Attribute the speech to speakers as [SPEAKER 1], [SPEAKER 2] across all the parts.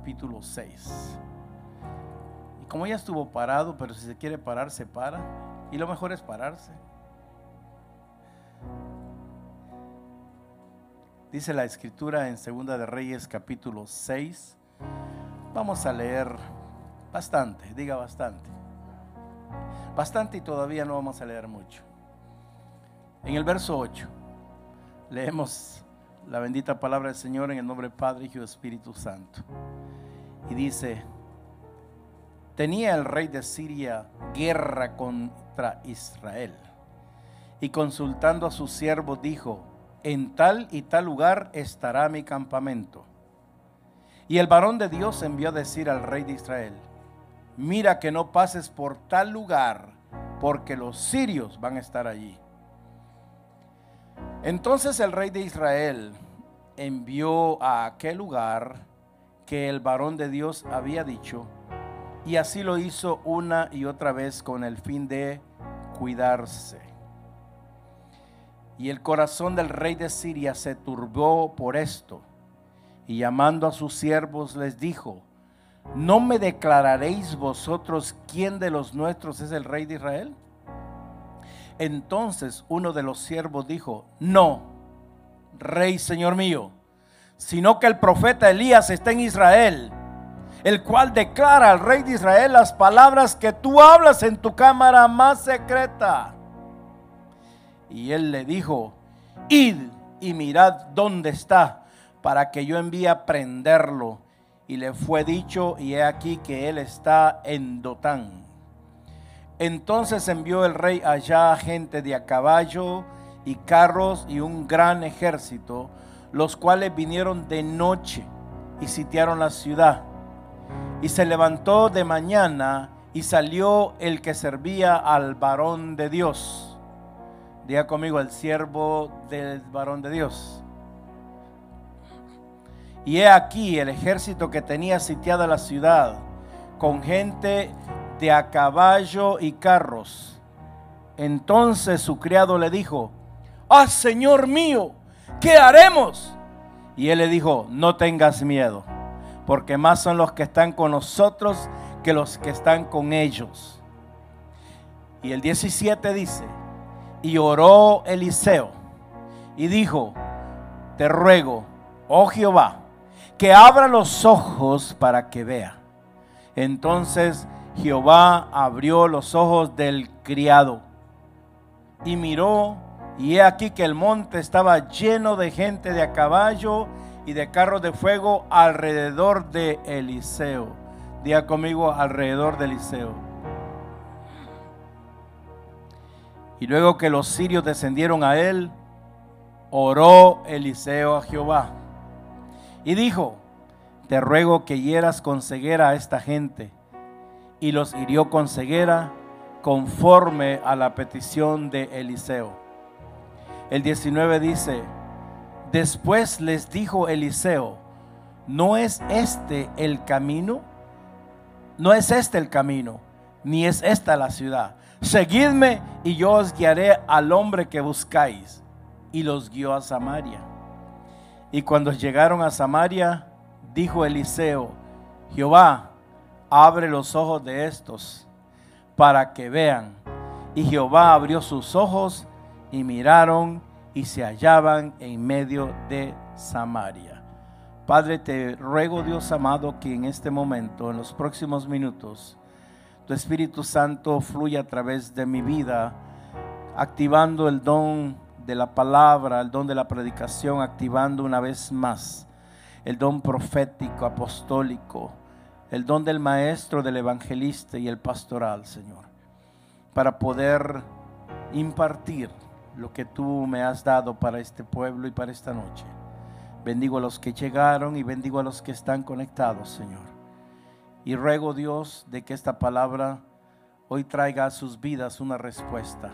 [SPEAKER 1] Capítulo 6. Y como ya estuvo parado, pero si se quiere parar, se para. Y lo mejor es pararse. Dice la escritura en Segunda de Reyes capítulo 6. Vamos a leer bastante, diga bastante. Bastante y todavía no vamos a leer mucho. En el verso 8 leemos la bendita palabra del Señor en el nombre del Padre, y Espíritu Santo. Y dice, tenía el rey de Siria guerra contra Israel. Y consultando a su siervo dijo, en tal y tal lugar estará mi campamento. Y el varón de Dios envió a decir al rey de Israel, mira que no pases por tal lugar, porque los sirios van a estar allí. Entonces el rey de Israel envió a aquel lugar que el varón de Dios había dicho, y así lo hizo una y otra vez con el fin de cuidarse. Y el corazón del rey de Siria se turbó por esto. Y llamando a sus siervos les dijo, ¿no me declararéis vosotros quién de los nuestros es el rey de Israel? Entonces uno de los siervos dijo, no, rey señor mío, sino que el profeta Elías está en Israel, el cual declara al rey de Israel las palabras que tú hablas en tu cámara más secreta. Y él le dijo, id y mirad dónde está, para que yo envíe a prenderlo. Y le fue dicho, y he aquí que él está en Dotán. Entonces envió el rey allá gente de a caballo y carros y un gran ejército, los cuales vinieron de noche y sitiaron la ciudad. Y se levantó de mañana y salió el que servía al varón de Dios Diga conmigo, el siervo del varón de Dios. Y he aquí el ejército que tenía sitiada la ciudad, con gente de a caballo y carros. Entonces su criado le dijo, ah, Señor mío, ¿qué haremos? Y él le dijo, no tengas miedo, porque más son los que están con nosotros que los que están con ellos. Y el 17 dice, y oró Eliseo y dijo, te ruego, oh Jehová, que abra los ojos para que vea. Entonces Jehová abrió los ojos del criado y miró, y he aquí que el monte estaba lleno de gente de a caballo y de carros de fuego alrededor de Eliseo. Diga conmigo alrededor de Eliseo. Y luego que los sirios descendieron a él, oró Eliseo a Jehová. Y dijo, te ruego que hieras con ceguera a esta gente. Y los hirió con ceguera conforme a la petición de Eliseo. El 19 dice, después les dijo Eliseo, ¿no es este el camino? No es este el camino, ni es esta la ciudad seguidme y yo os guiaré al hombre que buscáis. Y los guió a Samaria. Y cuando llegaron a Samaria, dijo Eliseo, Jehová, abre los ojos de estos para que vean. Y Jehová abrió sus ojos y miraron y se hallaban en medio de Samaria. Padre, te ruego Dios amado que en este momento, en los próximos minutos, tu Espíritu Santo fluye a través de mi vida, activando el don de la palabra, el don de la predicación, activando una vez más el don profético, apostólico, el don del maestro, del evangelista y el pastoral, Señor. para poder impartir lo que tú me has dado para este pueblo y para esta noche. Bendigo a los que llegaron y bendigo a los que están conectados, Señor. Y ruego, Dios, de que esta palabra hoy traiga a sus vidas una respuesta.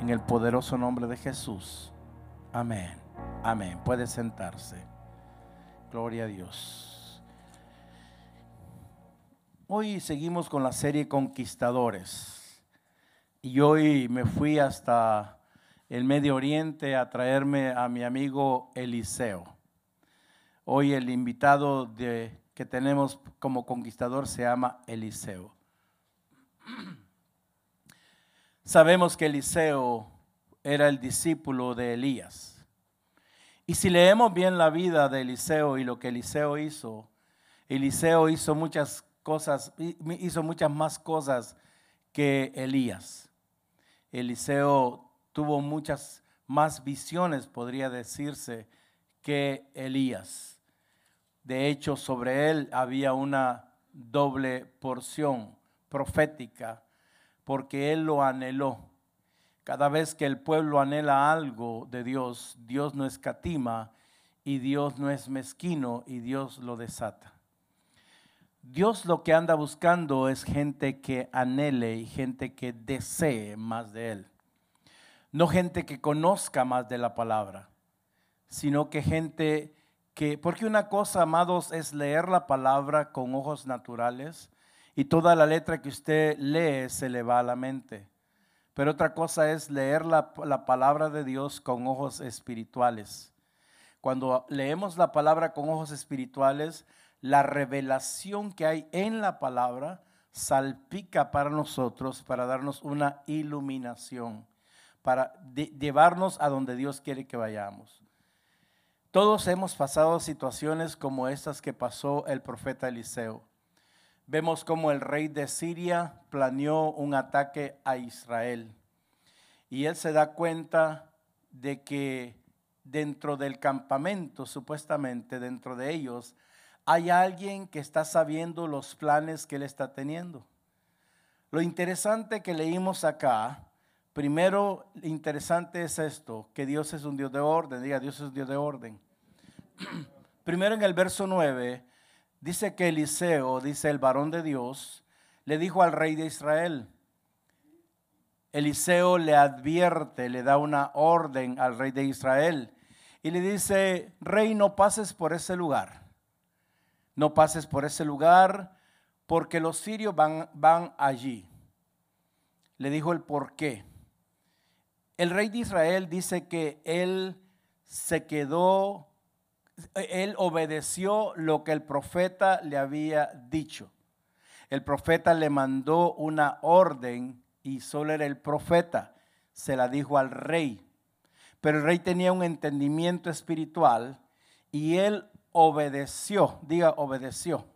[SPEAKER 1] En el poderoso nombre de Jesús. Amén. Amén. Puede sentarse. Gloria a Dios. Hoy seguimos con la serie Conquistadores. Y hoy me fui hasta el Medio Oriente a traerme a mi amigo Eliseo. Hoy el invitado que tenemos como conquistador se llama Eliseo. Sabemos que Eliseo era el discípulo de Elías. Y si leemos bien la vida de Eliseo y lo que Eliseo hizo, Eliseo hizo muchas cosas, hizo muchas más cosas que Elías. Eliseo tuvo muchas más visiones, podría decirse, que Elías. De hecho, sobre él había una doble porción profética, porque él lo anheló. Cada vez que el pueblo anhela algo de Dios, Dios no escatima y Dios no es mezquino y Dios lo desata. Dios lo que anda buscando es gente que anhele y gente que desee más de Él. No gente que conozca más de la palabra, sino que gente que, porque una cosa, amados, es leer la palabra con ojos naturales y toda la letra que usted lee se le va a la mente. Pero otra cosa es leer la, la palabra de Dios con ojos espirituales. Cuando leemos la palabra con ojos espirituales, la revelación que hay en la palabra salpica para nosotros para darnos una iluminación para llevarnos a donde Dios quiere que vayamos. Todos hemos pasado situaciones como estas que pasó el profeta Eliseo. Vemos como el rey de Siria planeó un ataque a Israel. Y él se da cuenta de que dentro del campamento, supuestamente dentro de ellos, hay alguien que está sabiendo los planes que él está teniendo. Lo interesante que leímos acá Primero, interesante es esto, que Dios es un Dios de orden. Diga, Dios es un Dios de orden. Primero en el verso 9, dice que Eliseo, dice el varón de Dios, le dijo al rey de Israel, Eliseo le advierte, le da una orden al rey de Israel y le dice, rey, no pases por ese lugar. No pases por ese lugar porque los sirios van, van allí. Le dijo el por qué. El rey de Israel dice que él se quedó, él obedeció lo que el profeta le había dicho. El profeta le mandó una orden y solo era el profeta. Se la dijo al rey. Pero el rey tenía un entendimiento espiritual y él obedeció, diga obedeció.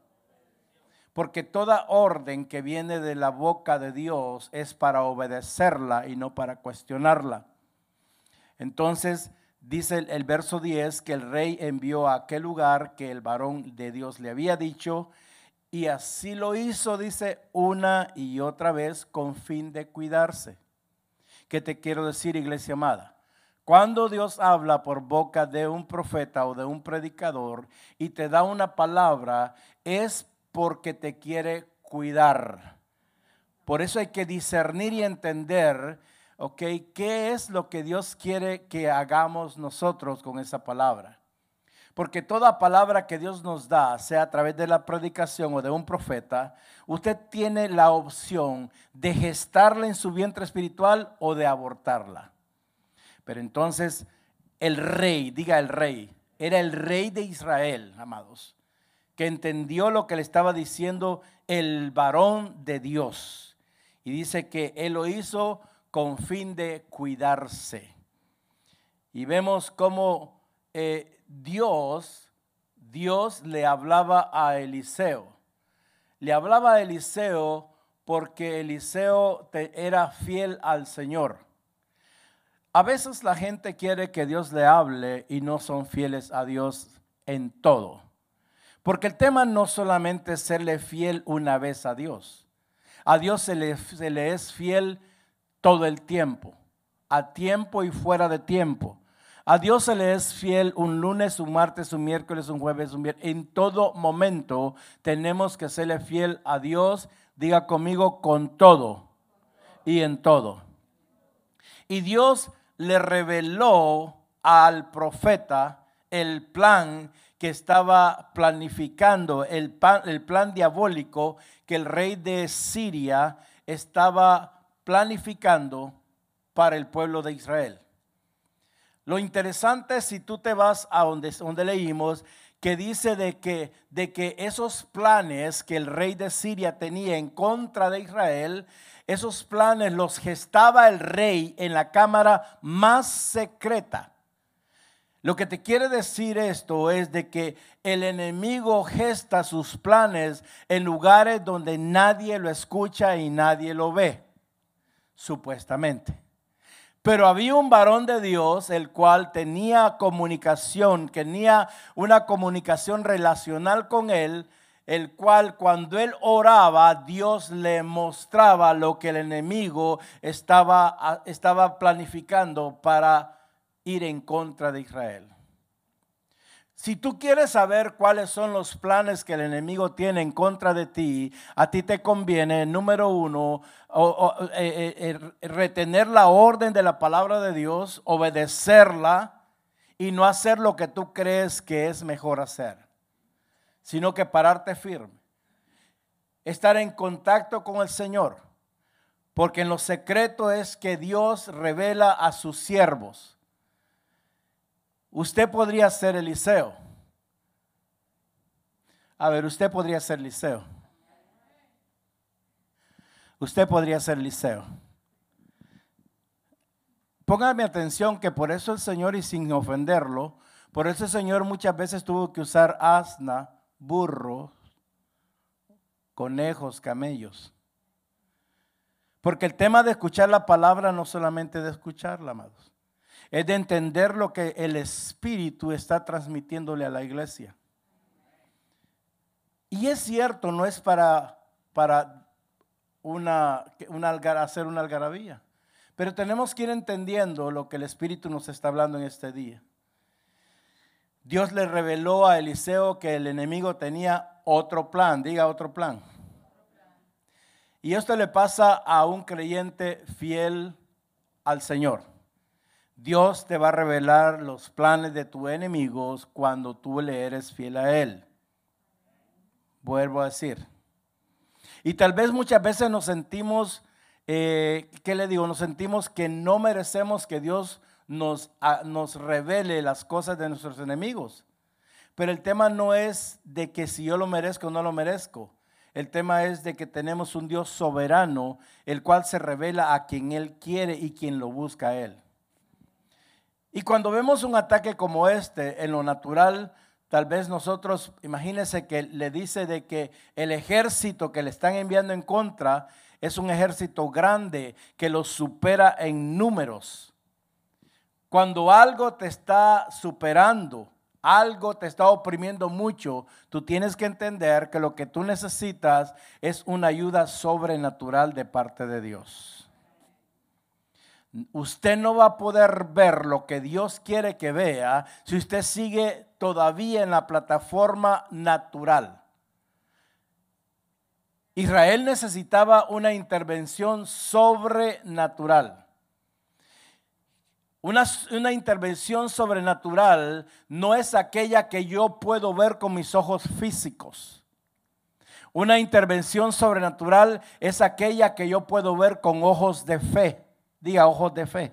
[SPEAKER 1] Porque toda orden que viene de la boca de Dios es para obedecerla y no para cuestionarla. Entonces dice el, verso 10 que el rey envió a aquel lugar que el varón de Dios le había dicho y así lo hizo, dice, una y otra vez con fin de cuidarse. ¿Qué te quiero decir, iglesia amada? Cuando Dios habla por boca de un profeta o de un predicador y te da una palabra, es porque te quiere cuidar. Por eso hay que discernir y entender, ok, qué es lo que Dios quiere que hagamos nosotros con esa palabra. Porque toda palabra que Dios nos da, sea a través de la predicación o de un profeta, usted tiene la opción de gestarla en su vientre espiritual o de abortarla. Pero entonces el rey, diga el rey, era el rey de Israel, amados que entendió lo que le estaba diciendo el varón de Dios. Y dice que él lo hizo con fin de cuidarse. Y vemos cómo eh, Dios, Dios le hablaba a Eliseo. Le hablaba a Eliseo porque Eliseo era fiel al Señor. A veces la gente quiere que Dios le hable y no son fieles a Dios en todo. Porque el tema no solamente es serle fiel una vez a Dios. A Dios se le, es fiel todo el tiempo, a tiempo y fuera de tiempo. A Dios se le es fiel un lunes, un martes, un miércoles, un jueves, un viernes. En todo momento tenemos que serle fiel a Dios. Diga conmigo con todo y en todo. Y Dios le reveló al profeta el plan que estaba planificando, el plan, diabólico que el rey de Siria estaba planificando para el pueblo de Israel. Lo interesante, si tú te vas a donde, donde leímos, que dice de que, de que esos planes que el rey de Siria tenía en contra de Israel, esos planes los gestaba el rey en la cámara más secreta. Lo que te quiere decir esto es de que el enemigo gesta sus planes en lugares donde nadie lo escucha y nadie lo ve, supuestamente. Pero había un varón de Dios el cual tenía comunicación, tenía una comunicación relacional con él, el cual cuando él oraba, Dios le mostraba lo que el enemigo estaba, estaba planificando para ir en contra de Israel. Si tú quieres saber cuáles son los planes que el enemigo tiene en contra de ti, a ti te conviene, número uno, eh, eh, eh, retener la orden de la palabra de Dios, obedecerla y no hacer lo que tú crees que es mejor hacer, sino que pararte firme. Estar en contacto con el Señor, porque en lo secreto es que Dios revela a sus siervos Usted podría ser Eliseo. A ver, usted podría ser Eliseo. Usted podría ser Eliseo. Póngame atención que por eso el Señor, y sin ofenderlo, por eso el Señor muchas veces tuvo que usar asna, burros, conejos, camellos. Porque el tema de escuchar la palabra no solamente de escucharla, amados es de entender lo que el Espíritu está transmitiéndole a la iglesia. Y es cierto, no es para, para una, una, hacer una algarabía, pero tenemos que ir entendiendo lo que el Espíritu nos está hablando en este día. Dios le reveló a Eliseo que el enemigo tenía otro plan, diga otro plan. Y esto le pasa a un creyente fiel al Señor. Dios te va a revelar los planes de tus enemigos cuando tú le eres fiel a Él. Vuelvo a decir. Y tal vez muchas veces nos sentimos, eh, ¿qué le digo? Nos sentimos que no merecemos que Dios nos, nos revele las cosas de nuestros enemigos. Pero el tema no es de que si yo lo merezco o no lo merezco. El tema es de que tenemos un Dios soberano, el cual se revela a quien Él quiere y quien lo busca a Él. Y cuando vemos un ataque como este en lo natural, tal vez nosotros, imagínense que le dice de que el ejército que le están enviando en contra es un ejército grande que los supera en números. Cuando algo te está superando, algo te está oprimiendo mucho, tú tienes que entender que lo que tú necesitas es una ayuda sobrenatural de parte de Dios. Usted no va a poder ver lo que Dios quiere que vea si usted sigue todavía en la plataforma natural. Israel necesitaba una intervención sobrenatural. Una, una, intervención sobrenatural no es aquella que yo puedo ver con mis ojos físicos. Una intervención sobrenatural es aquella que yo puedo ver con ojos de fe. Diga ojos de fe.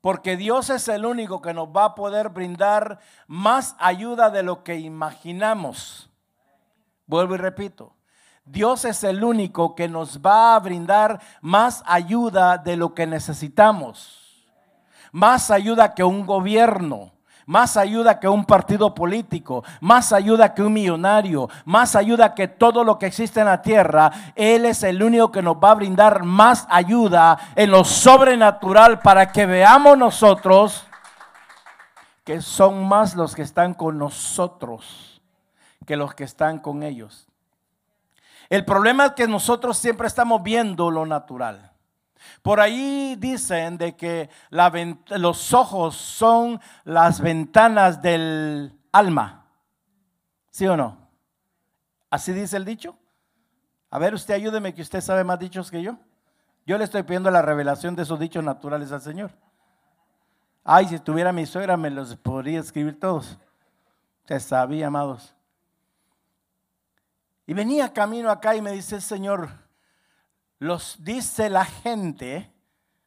[SPEAKER 1] Porque Dios es el único que nos va a poder brindar más ayuda de lo que imaginamos. Vuelvo y repito. Dios es el único que nos va a brindar más ayuda de lo que necesitamos. Más ayuda que un gobierno más ayuda que un partido político, más ayuda que un millonario, más ayuda que todo lo que existe en la tierra. Él es el único que nos va a brindar más ayuda en lo sobrenatural para que veamos nosotros que son más los que están con nosotros que los que están con ellos. El problema es que nosotros siempre estamos viendo lo natural. Por ahí dicen de que los ojos son las ventanas del alma. ¿Sí o no? ¿Así dice el dicho? A ver, usted ayúdeme que usted sabe más dichos que yo. Yo le estoy pidiendo la revelación de esos dichos naturales al Señor. Ay, si tuviera mi suegra me los podría escribir todos. Se sabía, amados. Y venía camino acá y me dice, Señor, los dice la gente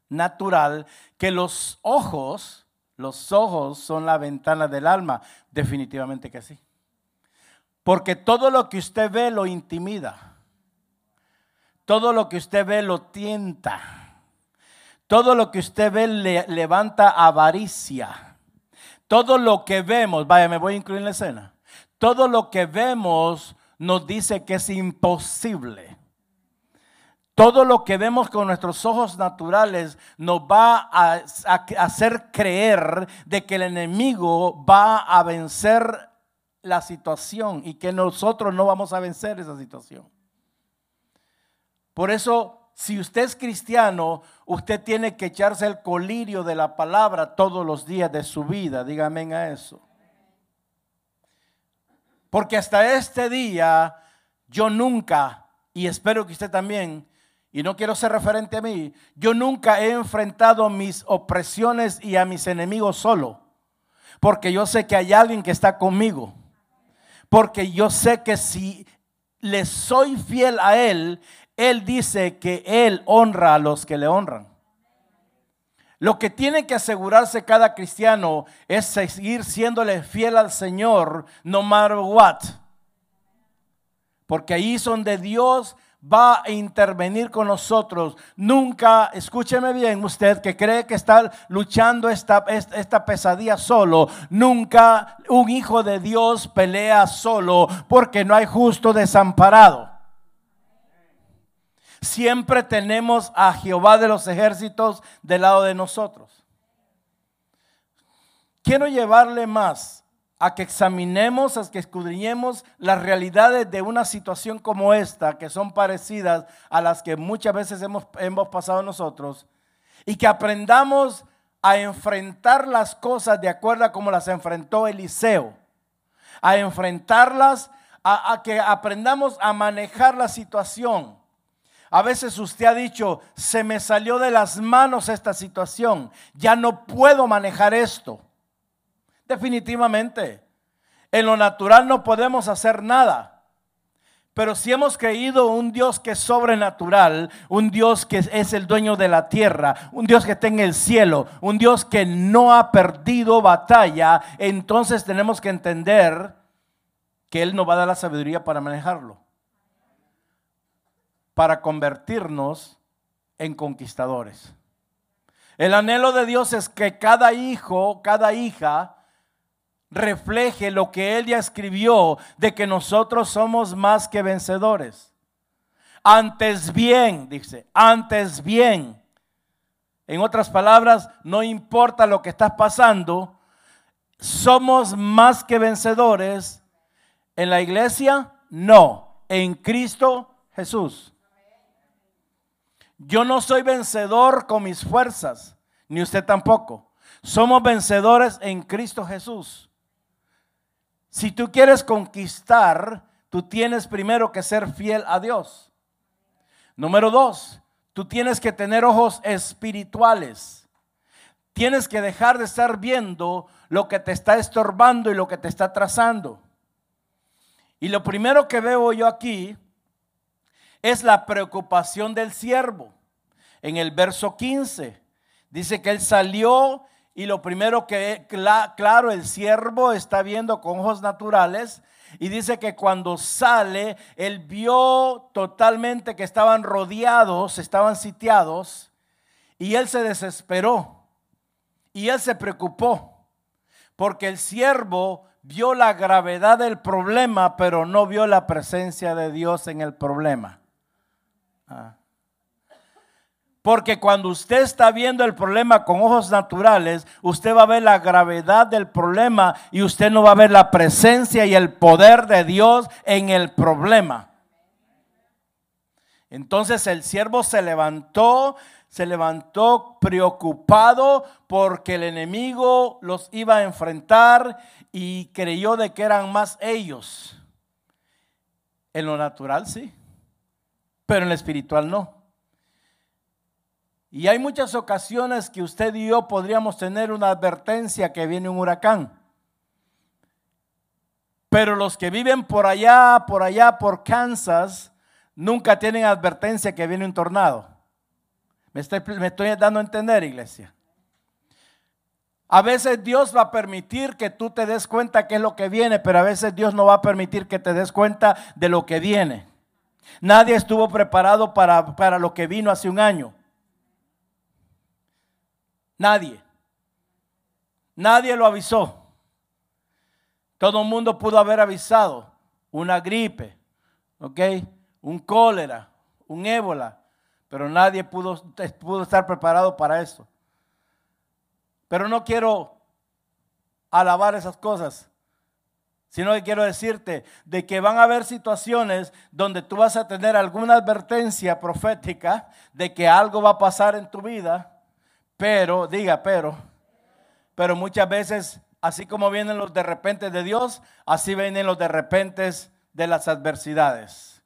[SPEAKER 1] natural que los ojos, los ojos son la ventana del alma. Definitivamente que sí. Porque todo lo que usted ve lo intimida. Todo lo que usted ve lo tienta. Todo lo que usted ve le levanta avaricia. Todo lo que vemos, vaya, me voy a incluir en la escena. Todo lo que vemos nos dice que es imposible. Todo lo que vemos con nuestros ojos naturales nos va a, hacer creer de que el enemigo va a vencer la situación y que nosotros no vamos a vencer esa situación. Por eso, si usted es cristiano, usted tiene que echarse el colirio de la palabra todos los días de su vida. Dígame a eso. Porque hasta este día yo nunca, y espero que usted también, y no quiero ser referente a mí, yo nunca he enfrentado mis opresiones y a mis enemigos solo. Porque yo sé que hay alguien que está conmigo. Porque yo sé que si le soy fiel a Él, Él dice que Él honra a los que le honran. Lo que tiene que asegurarse cada cristiano es seguir siéndole fiel al Señor, no matter what. Porque ahí es donde Dios va a intervenir con nosotros. Nunca, escúcheme bien usted que cree que está luchando esta, esta, pesadilla solo. Nunca un hijo de Dios pelea solo porque no hay justo desamparado. Siempre tenemos a Jehová de los ejércitos del lado de nosotros. Quiero llevarle más a que examinemos, a que escudriñemos las realidades de una situación como esta, que son parecidas a las que muchas veces hemos, pasado nosotros, y que aprendamos a enfrentar las cosas de acuerdo a como las enfrentó Eliseo, a enfrentarlas, a, a que aprendamos a manejar la situación a veces usted ha dicho, se me salió de las manos esta situación, ya no puedo manejar esto. Definitivamente, en lo natural no podemos hacer nada. Pero si hemos creído un Dios que es sobrenatural, un Dios que es el dueño de la tierra, un Dios que está en el cielo, un Dios que no ha perdido batalla, entonces tenemos que entender que Él nos va a dar la sabiduría para manejarlo para convertirnos en conquistadores. El anhelo de Dios es que cada hijo, cada hija, refleje lo que Él ya escribió de que nosotros somos más que vencedores. Antes bien, dice, antes bien. En otras palabras, no importa lo que estás pasando, somos más que vencedores. En la iglesia, no. En Cristo Jesús. Yo no soy vencedor con mis fuerzas, ni usted tampoco. Somos vencedores en Cristo Jesús. Si tú quieres conquistar, tú tienes primero que ser fiel a Dios. Número dos, tú tienes que tener ojos espirituales. Tienes que dejar de estar viendo lo que te está estorbando y lo que te está trazando. Y lo primero que veo yo aquí es la preocupación del siervo. En el verso 15 dice que él salió y lo primero que, claro, el siervo está viendo con ojos naturales y dice que cuando sale, él vio totalmente que estaban rodeados, estaban sitiados y él se desesperó y él se preocupó porque el siervo vio la gravedad del problema, pero no vio la presencia de Dios en el problema. Ah. Porque cuando usted está viendo el problema con ojos naturales, usted va a ver la gravedad del problema y usted no va a ver la presencia y el poder de Dios en el problema. Entonces el siervo se levantó, se levantó preocupado porque el enemigo los iba a enfrentar y creyó de que eran más ellos. En lo natural sí, pero en lo espiritual no. Y hay muchas ocasiones que usted y yo podríamos tener una advertencia que viene un huracán. Pero los que viven por allá, por allá, por Kansas, nunca tienen advertencia que viene un tornado. Me estoy, dando a entender, iglesia. A veces Dios va a permitir que tú te des cuenta qué es lo que viene, pero a veces Dios no va a permitir que te des cuenta de lo que viene. Nadie estuvo preparado para, para lo que vino hace un año. Nadie. Nadie lo avisó. Todo el mundo pudo haber avisado. Una gripe, ¿ok? Un cólera, un ébola. Pero nadie pudo, pudo estar preparado para eso. Pero no quiero alabar esas cosas, sino que quiero decirte de que van a haber situaciones donde tú vas a tener alguna advertencia profética de que algo va a pasar en tu vida pero, diga, pero, pero muchas veces, así como vienen los de repente de Dios, así vienen los de repente de las adversidades.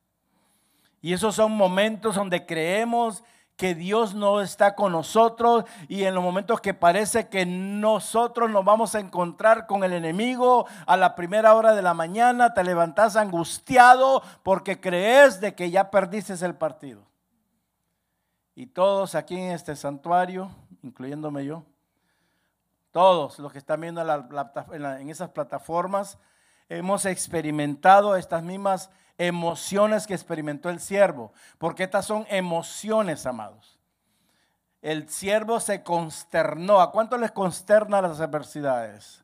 [SPEAKER 1] Y esos son momentos donde creemos que Dios no está con nosotros y en los momentos que parece que nosotros nos vamos a encontrar con el enemigo a la primera hora de la mañana, te levantas angustiado porque crees de que ya perdiste el partido. Y todos aquí en este santuario incluyéndome yo, todos los que están viendo en, esas plataformas, hemos experimentado estas mismas emociones que experimentó el siervo, porque estas son emociones, amados. El siervo se consternó. ¿A cuánto les consterna las adversidades?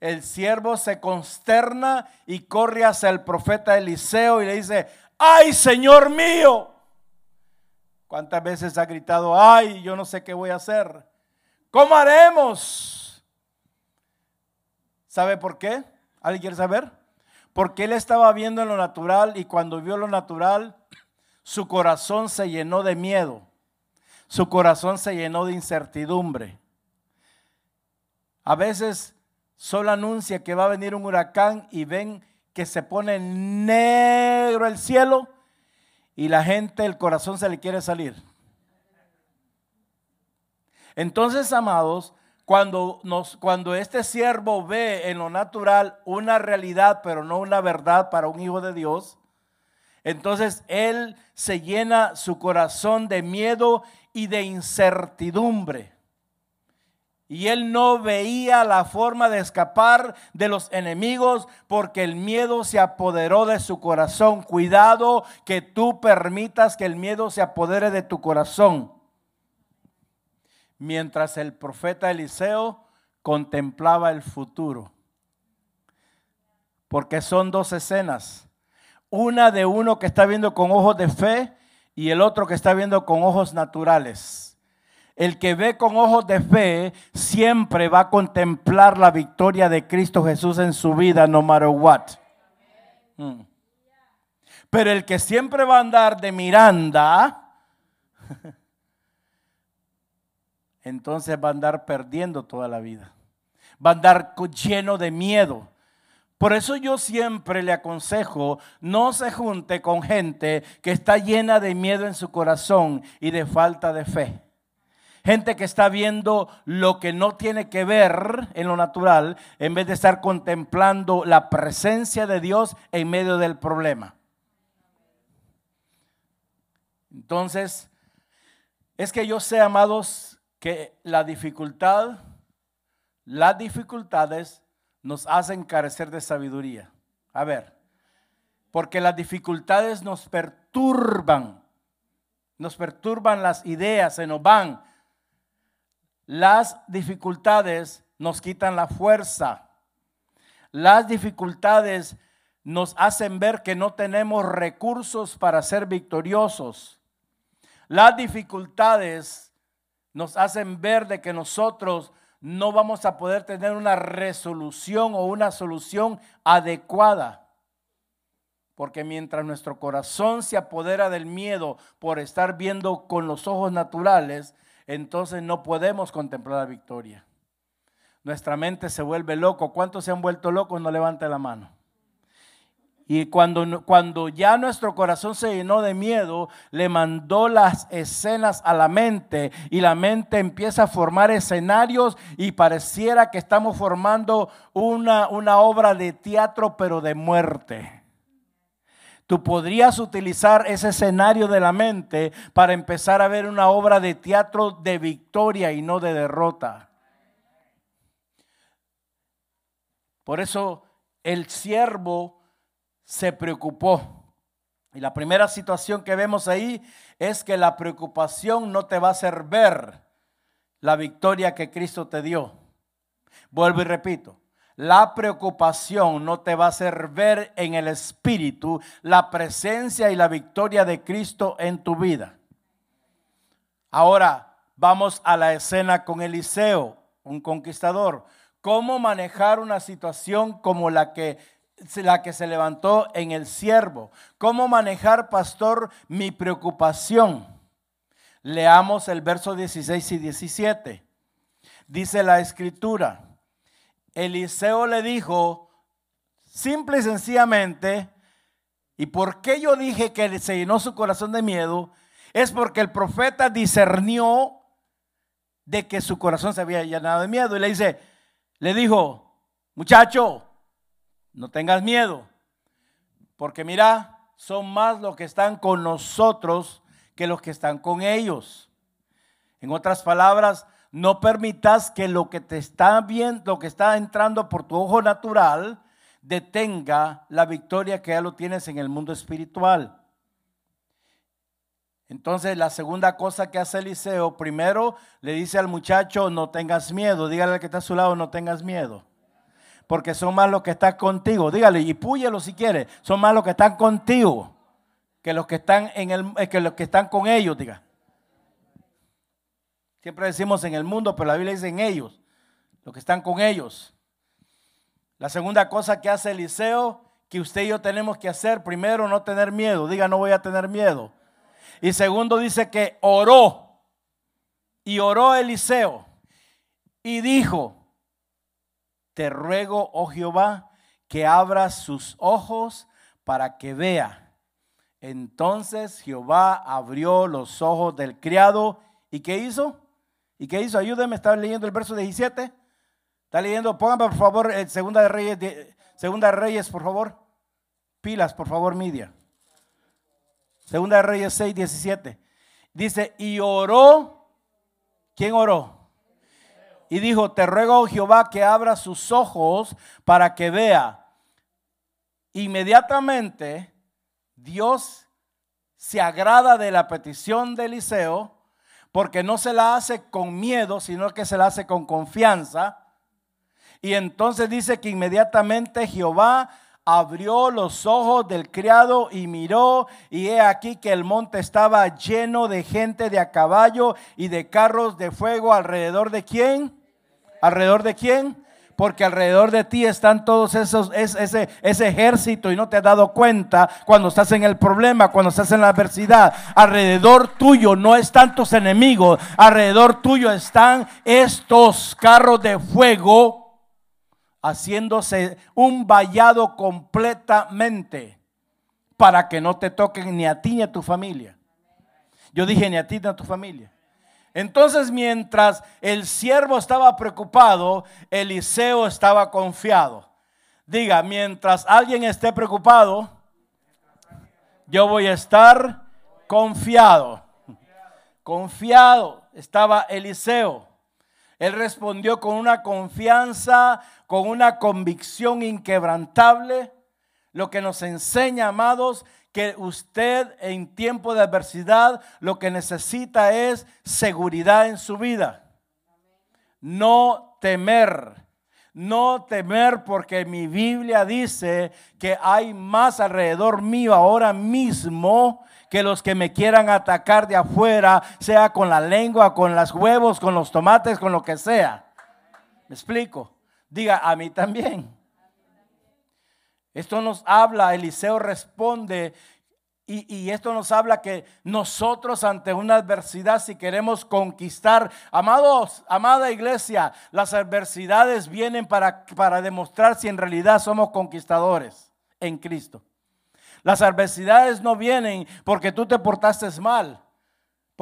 [SPEAKER 1] El siervo se consterna y corre hacia el profeta Eliseo y le dice, ay Señor mío, ¿Cuántas veces ha gritado, ay, yo no sé qué voy a hacer? ¿Cómo haremos? ¿Sabe por qué? ¿Alguien quiere saber? Porque él estaba viendo en lo natural y cuando vio lo natural, su corazón se llenó de miedo. Su corazón se llenó de incertidumbre. A veces solo anuncia que va a venir un huracán y ven que se pone negro el cielo y la gente, el corazón se le quiere salir. Entonces, amados, cuando, nos, cuando este siervo ve en lo natural una realidad, pero no una verdad para un hijo de Dios, entonces él se llena su corazón de miedo y de incertidumbre y él no veía la forma de escapar de los enemigos porque el miedo se apoderó de su corazón. Cuidado que tú permitas que el miedo se apodere de tu corazón. Mientras el profeta Eliseo contemplaba el futuro. Porque son dos escenas. Una de uno que está viendo con ojos de fe y el otro que está viendo con ojos naturales. El que ve con ojos de fe siempre va a contemplar la victoria de Cristo Jesús en su vida, no matter what. Mm. Pero el que siempre va a andar de Miranda, entonces va a andar perdiendo toda la vida. Va a andar lleno de miedo. Por eso yo siempre le aconsejo, no se junte con gente que está llena de miedo en su corazón y de falta de fe gente que está viendo lo que no tiene que ver en lo natural, en vez de estar contemplando la presencia de Dios en medio del problema. Entonces, es que yo sé, amados, que la dificultad, las dificultades nos hacen carecer de sabiduría. A ver, porque las dificultades nos perturban, nos perturban las ideas, se nos van, las dificultades nos quitan la fuerza. Las dificultades nos hacen ver que no tenemos recursos para ser victoriosos. Las dificultades nos hacen ver de que nosotros no vamos a poder tener una resolución o una solución adecuada. Porque mientras nuestro corazón se apodera del miedo por estar viendo con los ojos naturales, entonces no podemos contemplar la victoria. Nuestra mente se vuelve loco. ¿Cuántos se han vuelto locos? No levante la mano. Y cuando, cuando ya nuestro corazón se llenó de miedo, le mandó las escenas a la mente y la mente empieza a formar escenarios y pareciera que estamos formando una, una obra de teatro pero de muerte. Tú podrías utilizar ese escenario de la mente para empezar a ver una obra de teatro de victoria y no de derrota. Por eso el siervo se preocupó. Y la primera situación que vemos ahí es que la preocupación no te va a hacer ver la victoria que Cristo te dio. Vuelvo y repito, la preocupación no te va a hacer ver en el Espíritu la presencia y la victoria de Cristo en tu vida. Ahora vamos a la escena con Eliseo, un conquistador. ¿Cómo manejar una situación como la que la que se levantó en el siervo. ¿Cómo manejar, pastor, mi preocupación? Leamos el verso 16 y 17. Dice la escritura, Eliseo le dijo, simple y sencillamente, ¿y por qué yo dije que se llenó su corazón de miedo? Es porque el profeta discernió de que su corazón se había llenado de miedo y le dice, le dijo, muchacho, no tengas miedo, porque mira, son más los que están con nosotros que los que están con ellos. En otras palabras, no permitas que lo que te está viendo, lo que está entrando por tu ojo natural, detenga la victoria que ya lo tienes en el mundo espiritual. Entonces, la segunda cosa que hace Eliseo, primero le dice al muchacho, no tengas miedo, dígale al que está a su lado, no tengas miedo porque son más los que están contigo. Dígale, y púyelo si quiere, son más los que están contigo que los que están, en el, eh, que los que están con ellos, diga. Siempre decimos en el mundo, pero la Biblia dice en ellos, los que están con ellos. La segunda cosa que hace Eliseo, que usted y yo tenemos que hacer, primero no tener miedo, diga no voy a tener miedo. Y segundo dice que oró, y oró Eliseo, y dijo, te ruego, oh Jehová, que abras sus ojos para que vea. Entonces Jehová abrió los ojos del criado. ¿Y qué hizo? ¿Y qué hizo? Ayúdeme, está leyendo el verso 17. Está leyendo, póngame por favor, eh, segunda de Reyes, segunda de Reyes, por favor. Pilas, por favor, media. Segunda de Reyes 6, 17. Dice, y oró. ¿Quién oró? y dijo, te ruego, oh Jehová, que abra sus ojos para que vea. Inmediatamente Dios se agrada de la petición de Eliseo porque no se la hace con miedo, sino que se la hace con confianza. Y entonces dice que inmediatamente Jehová abrió los ojos del criado y miró, y he aquí que el monte estaba lleno de gente de a caballo y de carros de fuego alrededor de quién? ¿Alrededor de quién? Porque alrededor de ti están todos esos, ese, ese ejército y no te has dado cuenta cuando estás en el problema, cuando estás en la adversidad. Alrededor tuyo no están tus enemigos, alrededor tuyo están estos carros de fuego haciéndose un vallado completamente para que no te toquen ni a ti ni a tu familia. Yo dije ni a ti ni a tu familia. Entonces mientras el siervo estaba preocupado, Eliseo estaba confiado. Diga, mientras alguien esté preocupado, yo voy a estar confiado. Confiado estaba Eliseo. Él respondió con una confianza, con una convicción inquebrantable, lo que nos enseña, amados, que usted en tiempo de adversidad lo que necesita es seguridad en su vida. No temer. No temer porque mi Biblia dice que hay más alrededor mío ahora mismo que los que me quieran atacar de afuera, sea con la lengua, con los huevos, con los tomates, con lo que sea. ¿Me explico? Diga, a mí también. Esto nos habla, Eliseo responde y, esto nos habla que nosotros ante una adversidad, si queremos conquistar, amados, amada iglesia, las adversidades vienen para, para demostrar si en realidad somos conquistadores en Cristo. Las adversidades no vienen porque tú te portaste mal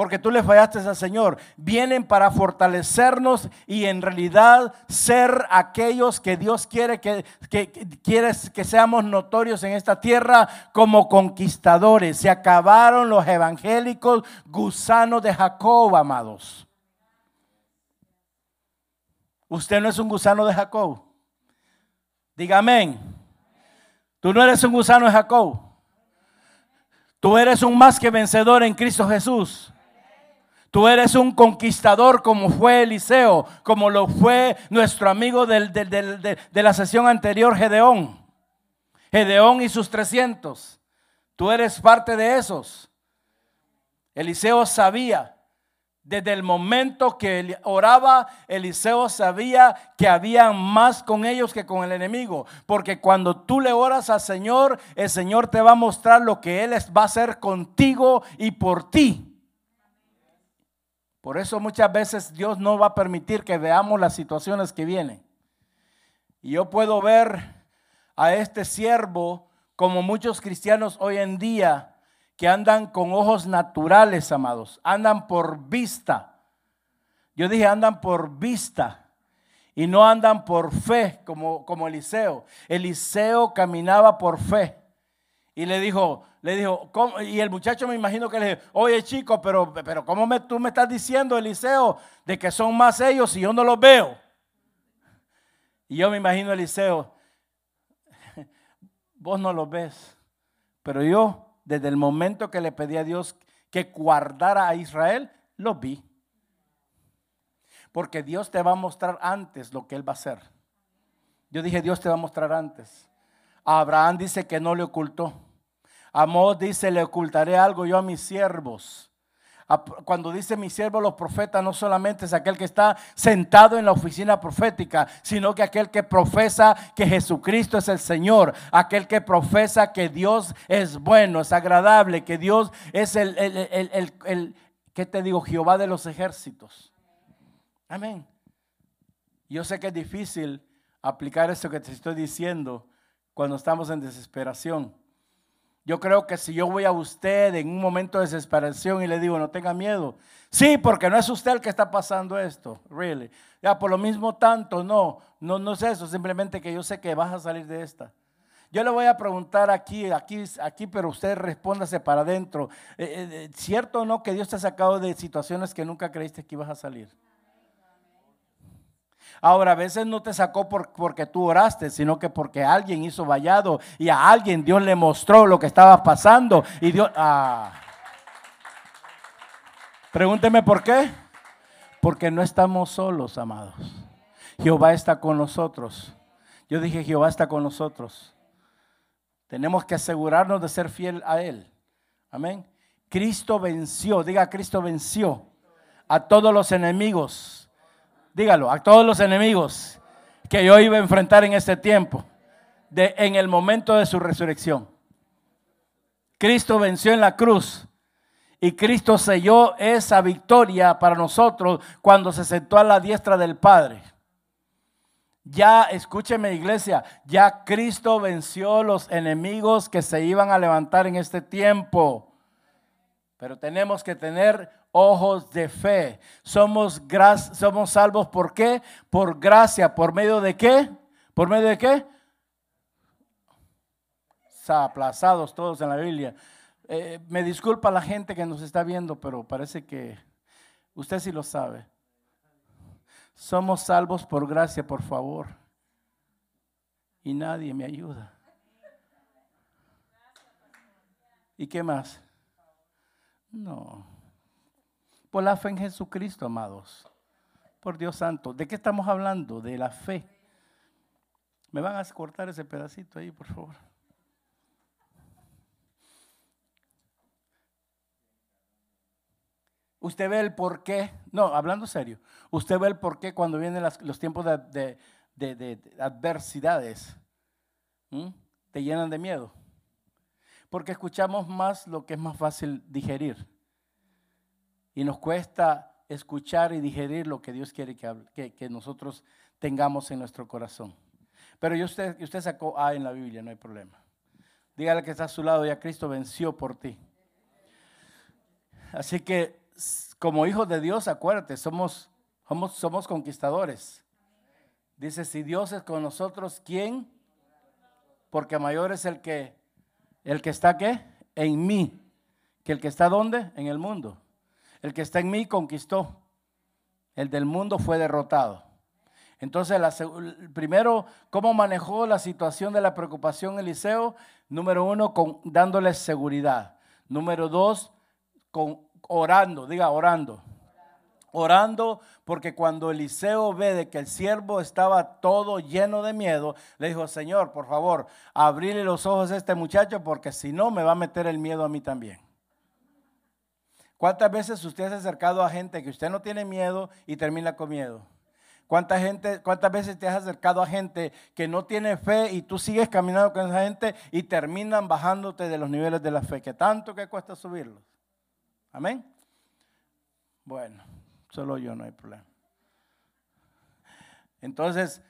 [SPEAKER 1] porque tú le fallaste al Señor. Vienen para fortalecernos y en realidad ser aquellos que Dios quiere que, que, que seamos notorios en esta tierra como conquistadores. Se acabaron los evangélicos gusanos de Jacob, amados. Usted no es un gusano de Jacob. Diga amén. Tú no eres un gusano de Jacob. Tú eres un más que vencedor en Cristo Jesús. Tú eres un conquistador como fue Eliseo, como lo fue nuestro amigo de, la sesión anterior, Gedeón. Gedeón y sus 300. Tú eres parte de esos. Eliseo sabía, desde el momento que oraba, Eliseo sabía que había más con ellos que con el enemigo. Porque cuando tú le oras al Señor, el Señor te va a mostrar lo que Él va a hacer contigo y por ti. Por eso muchas veces Dios no va a permitir que veamos las situaciones que vienen. Y yo puedo ver a este siervo como muchos cristianos hoy en día que andan con ojos naturales, amados, andan por vista. Yo dije, andan por vista y no andan por fe como, como Eliseo. Eliseo caminaba por fe. Y le dijo, le dijo, y el muchacho me imagino que le dijo, oye chico, pero, pero ¿cómo me, tú me estás diciendo, Eliseo, de que son más ellos y yo no los veo? Y yo me imagino, Eliseo, vos no los ves, pero yo, desde el momento que le pedí a Dios que guardara a Israel, los vi. Porque Dios te va a mostrar antes lo que Él va a hacer. Yo dije, Dios te va a mostrar antes. Abraham dice que no le ocultó. Amós dice, le ocultaré algo yo a mis siervos. Cuando dice mi siervo, los profetas no solamente es aquel que está sentado en la oficina profética, sino que aquel que profesa que Jesucristo es el Señor, aquel que profesa que Dios es bueno, es agradable, que Dios es el, el, el, el ¿qué te digo? Jehová de los ejércitos. Amén. Yo sé que es difícil aplicar esto que te estoy diciendo, cuando estamos en desesperación. Yo creo que si yo voy a usted en un momento de desesperación y le digo, no tenga miedo. Sí, porque no es usted el que está pasando esto, really. Ya, por lo mismo tanto, no, no, no es eso, simplemente que yo sé que vas a salir de esta. Yo le voy a preguntar aquí, aquí, aquí, pero usted respóndase para adentro. Eh, eh, eh, ¿Cierto o no que Dios te ha sacado de situaciones que nunca creíste que ibas a salir? Ahora, a veces no te sacó porque tú oraste, sino que porque alguien hizo vallado y a alguien Dios le mostró lo que estaba pasando. Y Dios. Ah. Pregúnteme por qué. Porque no estamos solos, amados. Jehová está con nosotros. Yo dije, Jehová está con nosotros. Tenemos que asegurarnos de ser fiel a Él. Amén. Cristo venció, diga, Cristo venció a todos los enemigos dígalo, a todos los enemigos que yo iba a enfrentar en este tiempo, de, en el momento de su resurrección. Cristo venció en la cruz y Cristo selló esa victoria para nosotros cuando se sentó a la diestra del Padre. Ya, escúcheme iglesia, ya Cristo venció los enemigos que se iban a levantar en este tiempo. Pero tenemos que tener ojos de fe. Somos, somos salvos por qué? Por gracia. ¿Por medio de qué? ¿Por medio de qué? Aplazados todos en la Biblia. Eh, me disculpa la gente que nos está viendo, pero parece que usted sí lo sabe. Somos salvos por gracia, por favor. Y nadie me ayuda. ¿Y qué más? No. Por la fe en Jesucristo, amados. Por Dios santo. ¿De qué estamos hablando? De la fe. ¿Me van a cortar ese pedacito ahí, por favor? Usted ve el por qué, no, hablando serio, usted ve el por qué cuando vienen los tiempos de, adversidades. te llenan de miedo. Porque escuchamos más lo que es más fácil digerir. Y nos cuesta escuchar y digerir lo que Dios quiere que, que, nosotros tengamos en nuestro corazón. Pero usted, usted sacó A en la Biblia, no hay problema. Dígale que está a su lado, ya Cristo venció por ti. Así que como hijos de Dios, acuérdate, somos, somos, somos conquistadores. Dice, si Dios es con nosotros, ¿quién? Porque mayor es el que, el que está qué? En mí. Que el que está ¿dónde? En el mundo. El que está en mí conquistó. El del mundo fue derrotado. Entonces, primero, ¿cómo manejó la situación de la preocupación Eliseo? Número uno, con, dándoles seguridad. Número dos, con, orando, diga orando. Orando porque cuando Eliseo ve de que el siervo estaba todo lleno de miedo, le dijo, Señor, por favor, abrile los ojos a este muchacho porque si no me va a meter el miedo a mí también. ¿Cuántas veces usted se ha acercado a gente que usted no tiene miedo y termina con miedo? ¿Cuánta gente, ¿Cuántas veces te has acercado a gente que no tiene fe y tú sigues caminando con esa gente y terminan bajándote de los niveles de la fe? Que tanto que cuesta subirlos. Amén. Bueno, solo yo no hay problema. Entonces,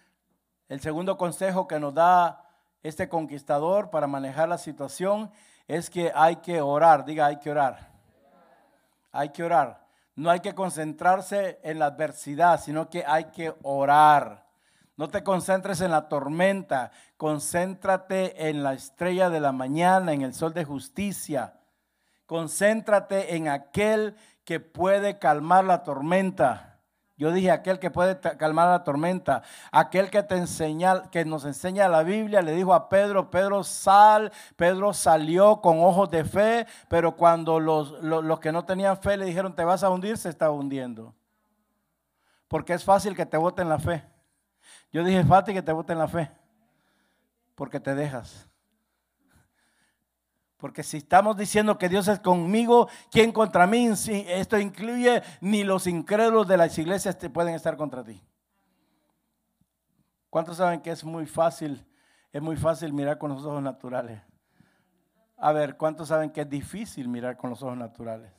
[SPEAKER 1] el segundo consejo que nos da este conquistador para manejar la situación es que hay que orar. Diga, hay que orar. Hay que orar. No hay que concentrarse en la adversidad, sino que hay que orar. No te concentres en la tormenta, concéntrate en la estrella de la mañana, en el sol de justicia. Concéntrate en aquel que puede calmar la tormenta. Yo dije aquel que puede calmar la tormenta, aquel que te enseña, que nos enseña la Biblia, le dijo a Pedro, Pedro sal, Pedro salió con ojos de fe, pero cuando los, los, que no tenían fe le dijeron te vas a hundir, se estaba hundiendo. Porque es fácil que te voten la fe. Yo dije, es fácil que te voten la fe, porque te dejas. Porque si estamos diciendo que Dios es conmigo, ¿quién contra mí? Esto incluye ni los incrédulos de las iglesias te pueden estar contra ti. ¿Cuántos saben que es muy fácil? Es muy fácil mirar con los ojos naturales. A ver, ¿cuántos saben que es difícil mirar con los ojos naturales?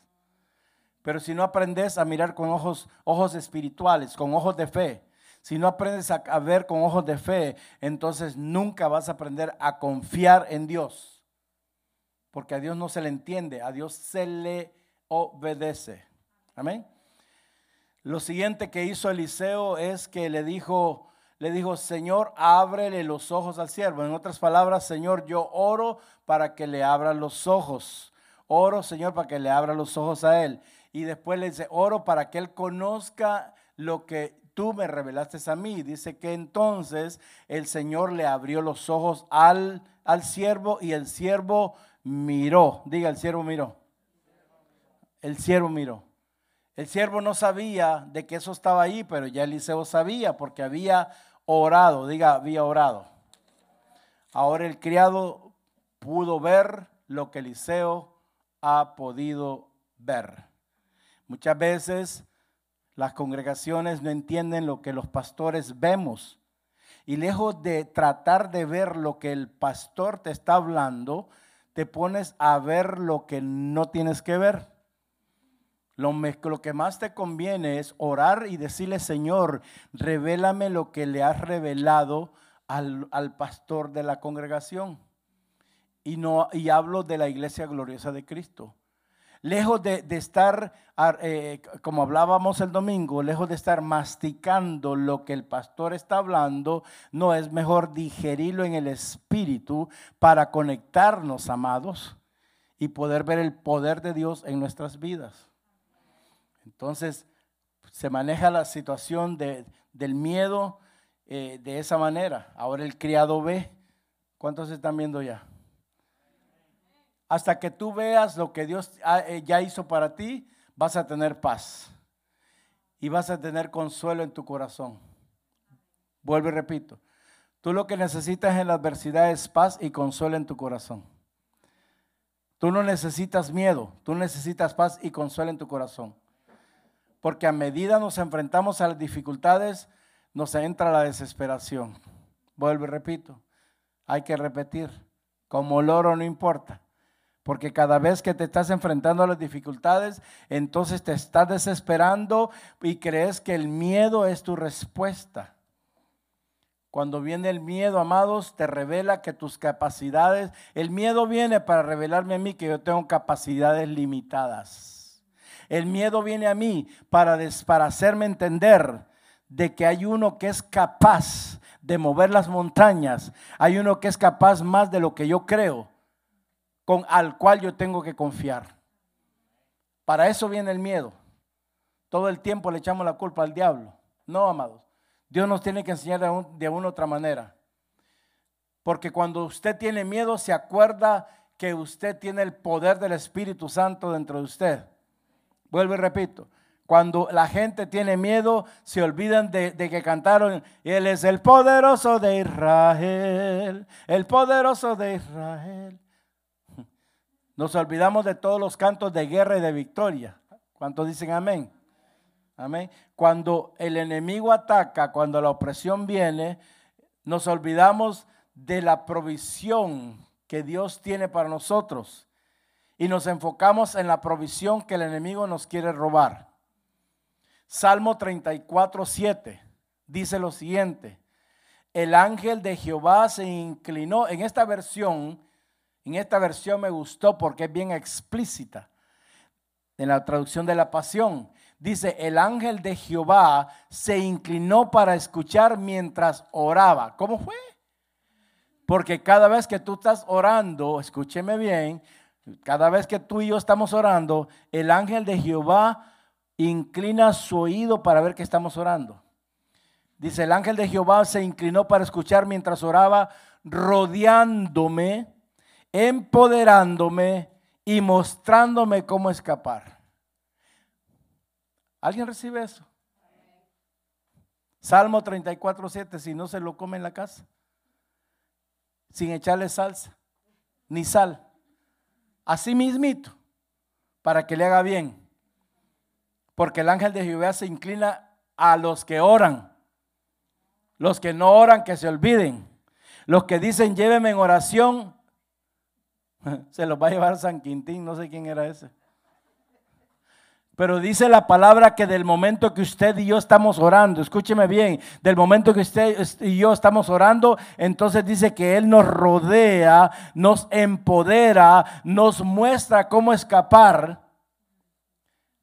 [SPEAKER 1] Pero si no aprendes a mirar con ojos, ojos espirituales, con ojos de fe, si no aprendes a, a ver con ojos de fe, entonces nunca vas a aprender a confiar en Dios porque a Dios no se le entiende, a Dios se le obedece. Amén. Lo siguiente que hizo Eliseo es que le dijo, le dijo, Señor, ábrele los ojos al siervo. En otras palabras, Señor, yo oro para que le abra los ojos. Oro, Señor, para que le abra los ojos a él. Y después le dice, oro para que él conozca lo que tú me revelaste a mí. Dice que entonces el Señor le abrió los ojos al, al siervo y el siervo miró. Diga, el siervo miró. El siervo miró. El siervo no sabía de que eso estaba ahí, pero ya Eliseo sabía porque había orado. Diga, había orado. Ahora el criado pudo ver lo que Eliseo ha podido ver. Muchas veces las congregaciones no entienden lo que los pastores vemos. Y lejos de tratar de ver lo que el pastor te está hablando, te pones a ver lo que no tienes que ver. Lo, lo, que más te conviene es orar y decirle, Señor, revélame lo que le has revelado al, al pastor de la congregación. Y, no, y hablo de la iglesia gloriosa de Cristo. Lejos de, estar, eh, como hablábamos el domingo, lejos de estar masticando lo que el pastor está hablando, no es mejor digerirlo en el espíritu para conectarnos, amados, y poder ver el poder de Dios en nuestras vidas. Entonces, se maneja la situación del miedo eh, de esa manera. Ahora el criado ve. ¿Cuántos están viendo ya? Hasta que tú veas lo que Dios eh, ya hizo para ti, vas a tener paz y vas a tener consuelo en tu corazón. Vuelvo y repito, tú lo que necesitas en la adversidad es paz y consuelo en tu corazón. Tú no necesitas miedo, tú necesitas paz y consuelo en tu corazón. Porque a medida nos enfrentamos a las dificultades, nos entra la desesperación. Vuelvo y repito, hay que repetir como el oro no importa. Porque cada vez que te estás enfrentando a las dificultades, entonces te estás desesperando y crees que el miedo es tu respuesta. Cuando viene el miedo, amados, te revela que tus capacidades, el miedo viene para revelarme a mí que yo tengo capacidades limitadas. El miedo viene a mí para, para hacerme entender de que hay uno que es capaz de mover las montañas. Hay uno que es capaz más de lo que yo creo con al cual yo tengo que confiar. Para eso viene el miedo. Todo el tiempo le echamos la culpa al diablo. No, amados. Dios nos tiene que enseñar de, una u otra manera. Porque cuando usted tiene miedo, se acuerda que usted tiene el poder del Espíritu Santo dentro de usted. Vuelvo y repito. Cuando la gente tiene miedo, se olvidan de, de, que cantaron, Él es el poderoso de Israel, el poderoso de Israel. Nos olvidamos de todos los cantos de guerra y de victoria. ¿Cuántos dicen amén? Amén. Cuando el enemigo ataca, cuando la opresión viene, nos olvidamos de la provisión que Dios tiene para nosotros y nos enfocamos en la provisión que el enemigo nos quiere robar. Salmo 34, 7 dice lo siguiente, el ángel de Jehová se inclinó, en esta versión en esta versión me gustó porque es bien explícita. En la traducción de la pasión dice, el ángel de Jehová se inclinó para escuchar mientras oraba. ¿Cómo fue? Porque cada vez que tú estás orando, escúcheme bien, cada vez que tú y yo estamos orando, el ángel de Jehová inclina su oído para ver que estamos orando. Dice, el ángel de Jehová se inclinó para escuchar mientras oraba, rodeándome empoderándome y mostrándome cómo escapar. ¿Alguien recibe eso? Salmo 34, 7, si no se lo come en la casa, sin echarle salsa, ni sal, así mismito, para que le haga bien. Porque el ángel de Jehová se inclina a los que oran, los que no oran, que se olviden, los que dicen lléveme en oración, Se los va a llevar San Quintín, no sé quién era ese. Pero dice la palabra que del momento que usted y yo estamos orando, escúcheme bien, del momento que usted y yo estamos orando, entonces dice que Él nos rodea, nos empodera, nos muestra cómo escapar.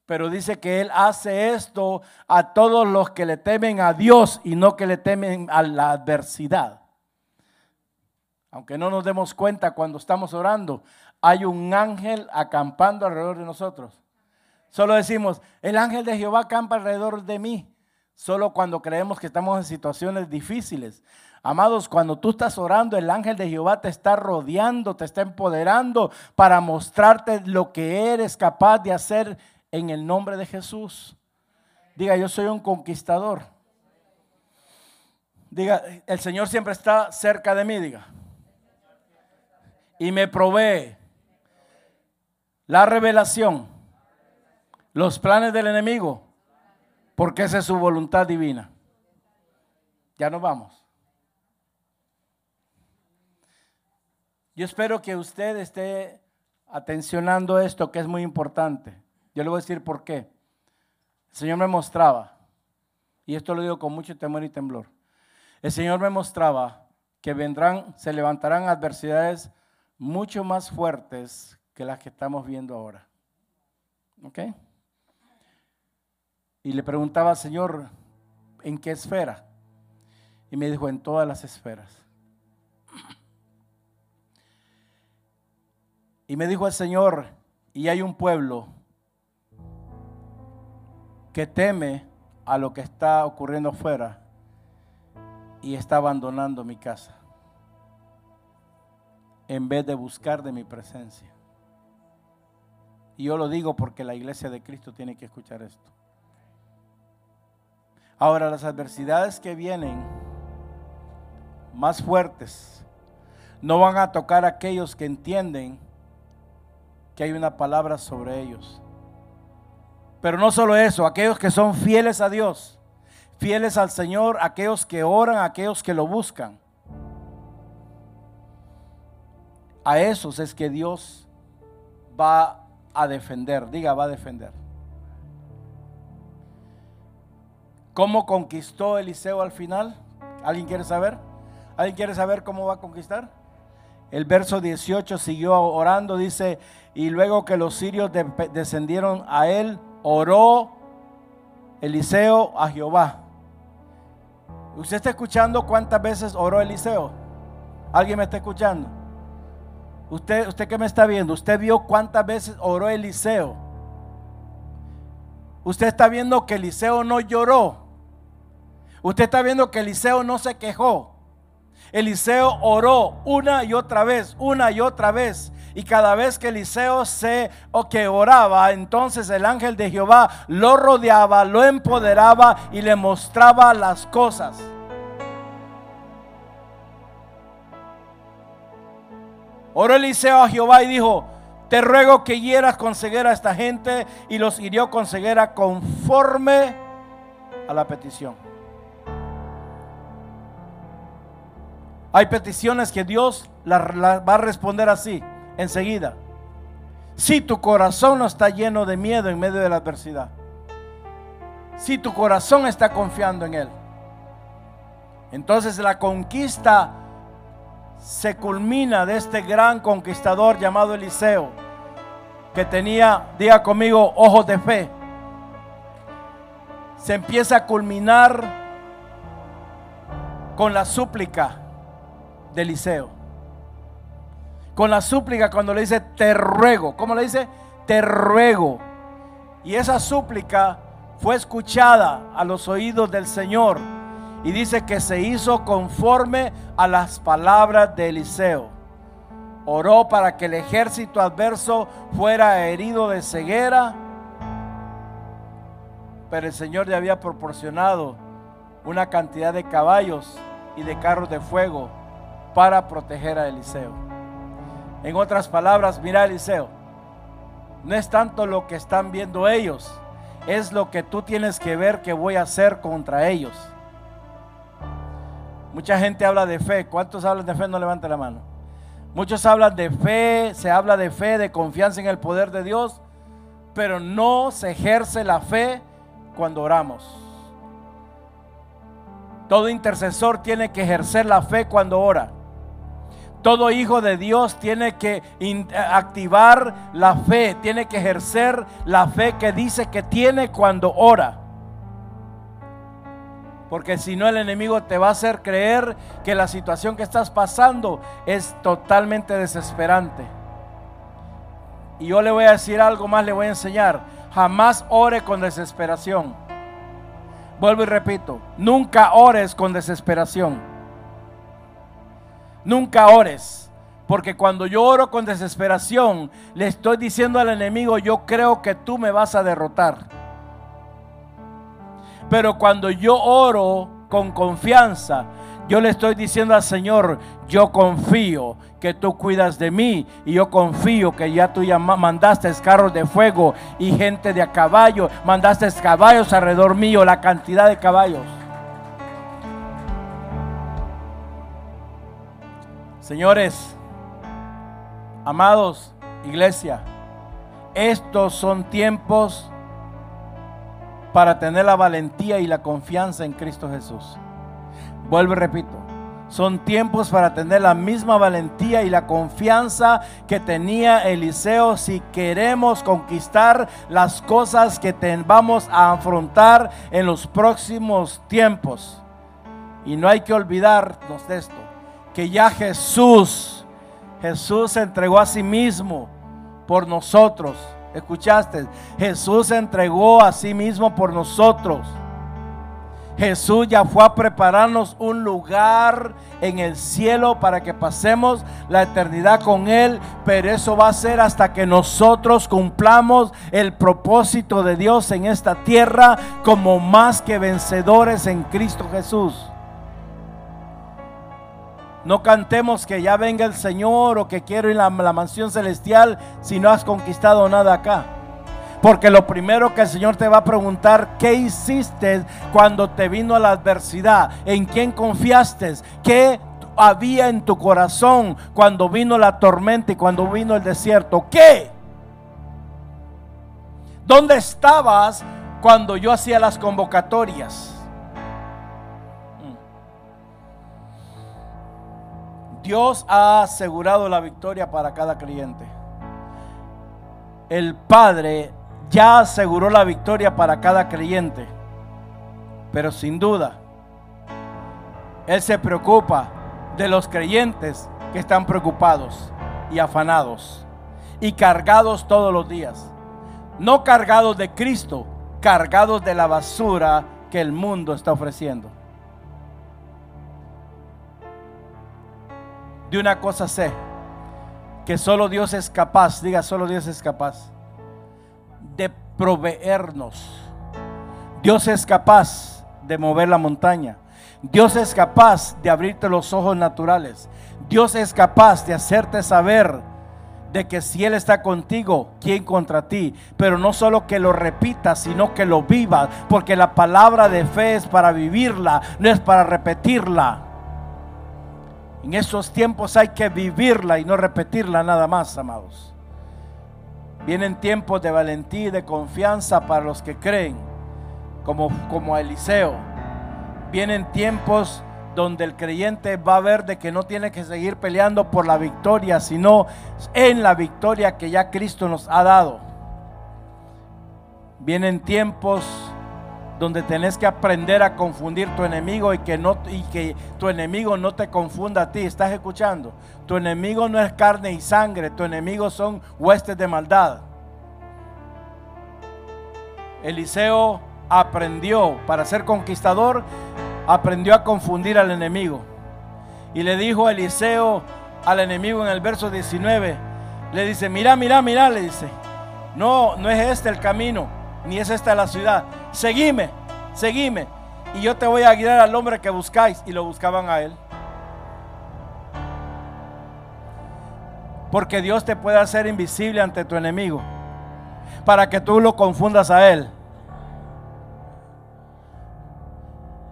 [SPEAKER 1] Pero dice que Él hace esto a todos los que le temen a Dios y no que le temen a la adversidad. Aunque no nos demos cuenta cuando estamos orando, hay un ángel acampando alrededor de nosotros. Solo decimos, el ángel de Jehová acampa alrededor de mí. Solo cuando creemos que estamos en situaciones difíciles. Amados, cuando tú estás orando, el ángel de Jehová te está rodeando, te está empoderando para mostrarte lo que eres capaz de hacer en el nombre de Jesús. Diga, yo soy un conquistador. Diga, el Señor siempre está cerca de mí, diga y me provee la revelación, los planes del enemigo, porque esa es su voluntad divina. Ya nos vamos. Yo espero que usted esté atencionando esto que es muy importante. Yo le voy a decir por qué. El Señor me mostraba, y esto lo digo con mucho temor y temblor, el Señor me mostraba que vendrán, se levantarán adversidades mucho más fuertes que las que estamos viendo ahora. ¿Ok? Y le preguntaba, Señor, ¿en qué esfera? Y me dijo, en todas las esferas. Y me dijo el Señor, y hay un pueblo que teme a lo que está ocurriendo afuera y está abandonando mi casa en vez de buscar de mi presencia. Y yo lo digo porque la iglesia de Cristo tiene que escuchar esto. Ahora, las adversidades que vienen más fuertes no van a tocar a aquellos que entienden que hay una palabra sobre ellos. Pero no solo eso, aquellos que son fieles a Dios, fieles al Señor, aquellos que oran, aquellos que lo buscan. A esos es que Dios va a defender. Diga, va a defender. ¿Cómo conquistó Eliseo al final? ¿Alguien quiere saber? ¿Alguien quiere saber cómo va a conquistar? El verso 18 siguió orando, dice, y luego que los sirios descendieron a él, oró Eliseo a Jehová. ¿Usted está escuchando cuántas veces oró Eliseo? ¿Alguien me está escuchando? Usted, usted que me está viendo, usted vio cuántas veces oró Eliseo. Usted está viendo que Eliseo no lloró. Usted está viendo que Eliseo no se quejó. Eliseo oró una y otra vez, una y otra vez. Y cada vez que Eliseo se o que oraba, entonces el ángel de Jehová lo rodeaba, lo empoderaba y le mostraba las cosas. Oró Eliseo a Jehová y dijo, te ruego que hieras con ceguera a esta gente y los hirió con ceguera conforme a la petición. Hay peticiones que Dios las va a responder así, enseguida. Si tu corazón no está lleno de miedo en medio de la adversidad. Si tu corazón está confiando en Él. Entonces la conquista se culmina de este gran conquistador llamado Eliseo, que tenía, diga conmigo, ojos de fe. Se empieza a culminar con la súplica de Eliseo. Con la súplica cuando le dice, te ruego. ¿Cómo le dice? Te ruego. Y esa súplica fue escuchada a los oídos del Señor. Y dice que se hizo conforme a las palabras de Eliseo. Oró para que el ejército adverso fuera herido de ceguera. Pero el Señor le había proporcionado una cantidad de caballos y de carros de fuego para proteger a Eliseo. En otras palabras, mira Eliseo, no es tanto lo que están viendo ellos, es lo que tú tienes que ver que voy a hacer contra ellos. Mucha gente habla de fe. ¿Cuántos hablan de fe? No levante la mano. Muchos hablan de fe, se habla de fe, de confianza en el poder de Dios, pero no se ejerce la fe cuando oramos. Todo intercesor tiene que ejercer la fe cuando ora. Todo hijo de Dios tiene que activar la fe, tiene que ejercer la fe que dice que tiene cuando ora. Porque si no el enemigo te va a hacer creer que la situación que estás pasando es totalmente desesperante. Y yo le voy a decir algo más, le voy a enseñar. Jamás ore con desesperación. Vuelvo y repito, nunca ores con desesperación. Nunca ores. Porque cuando yo oro con desesperación, le estoy diciendo al enemigo, yo creo que tú me vas a derrotar. Pero cuando yo oro con confianza, yo le estoy diciendo al Señor, yo confío que tú cuidas de mí y yo confío que ya tú ya mandaste carros de fuego y gente de a caballo, mandaste caballos alrededor mío, la cantidad de caballos. Señores, amados, iglesia, estos son tiempos para tener la valentía y la confianza en Cristo Jesús. Vuelvo y repito, son tiempos para tener la misma valentía y la confianza que tenía Eliseo si queremos conquistar las cosas que vamos a afrontar en los próximos tiempos. Y no hay que olvidarnos de esto que ya Jesús, Jesús se entregó a sí mismo por nosotros. ¿Escuchaste? Jesús se entregó a sí mismo por nosotros. Jesús ya fue a prepararnos un lugar en el cielo para que pasemos la eternidad con Él, pero eso va a ser hasta que nosotros cumplamos el propósito de Dios en esta tierra como más que vencedores en Cristo Jesús. No cantemos que ya venga el Señor o que quiero ir a la, mansión celestial si no has conquistado nada acá. Porque lo primero que el Señor te va a preguntar, ¿qué hiciste cuando te vino la adversidad? ¿En quién confiaste? ¿Qué había en tu corazón cuando vino la tormenta y cuando vino el desierto? ¿Qué? ¿Dónde estabas cuando yo hacía las convocatorias? Dios ha asegurado la victoria para cada creyente. El Padre ya aseguró la victoria para cada creyente. Pero sin duda, Él se preocupa de los creyentes que están preocupados y afanados y cargados todos los días. No cargados de Cristo, cargados de la basura que el mundo está ofreciendo. De una cosa sé, que solo Dios es capaz, diga solo Dios es capaz, de proveernos. Dios es capaz de mover la montaña. Dios es capaz de abrirte los ojos naturales. Dios es capaz de hacerte saber de que si Él está contigo, ¿quién contra ti? Pero no solo que lo repitas, sino que lo vivas, porque la palabra de fe es para vivirla, no es para repetirla. En estos tiempos hay que vivirla y no repetirla nada más, amados. Vienen tiempos de valentía y de confianza para los que creen, como, como Eliseo. Vienen tiempos donde el creyente va a ver de que no tiene que seguir peleando por la victoria, sino en la victoria que ya Cristo nos ha dado. Vienen tiempos donde tenés que aprender a confundir tu enemigo y que, no, y que tu enemigo no te confunda a ti. ¿Estás escuchando? Tu enemigo no es carne y sangre, tu enemigo son huestes de maldad. Eliseo aprendió para ser conquistador, aprendió a confundir al enemigo. Y le dijo a Eliseo al enemigo en el verso 19, le dice, mira, mira, mira, le dice, no, no es este el camino, ni es esta la ciudad, seguime, seguime, y yo te voy a guiar al hombre que buscáis. Y lo buscaban a él. Porque Dios te puede hacer invisible ante tu enemigo, para que tú lo confundas a él.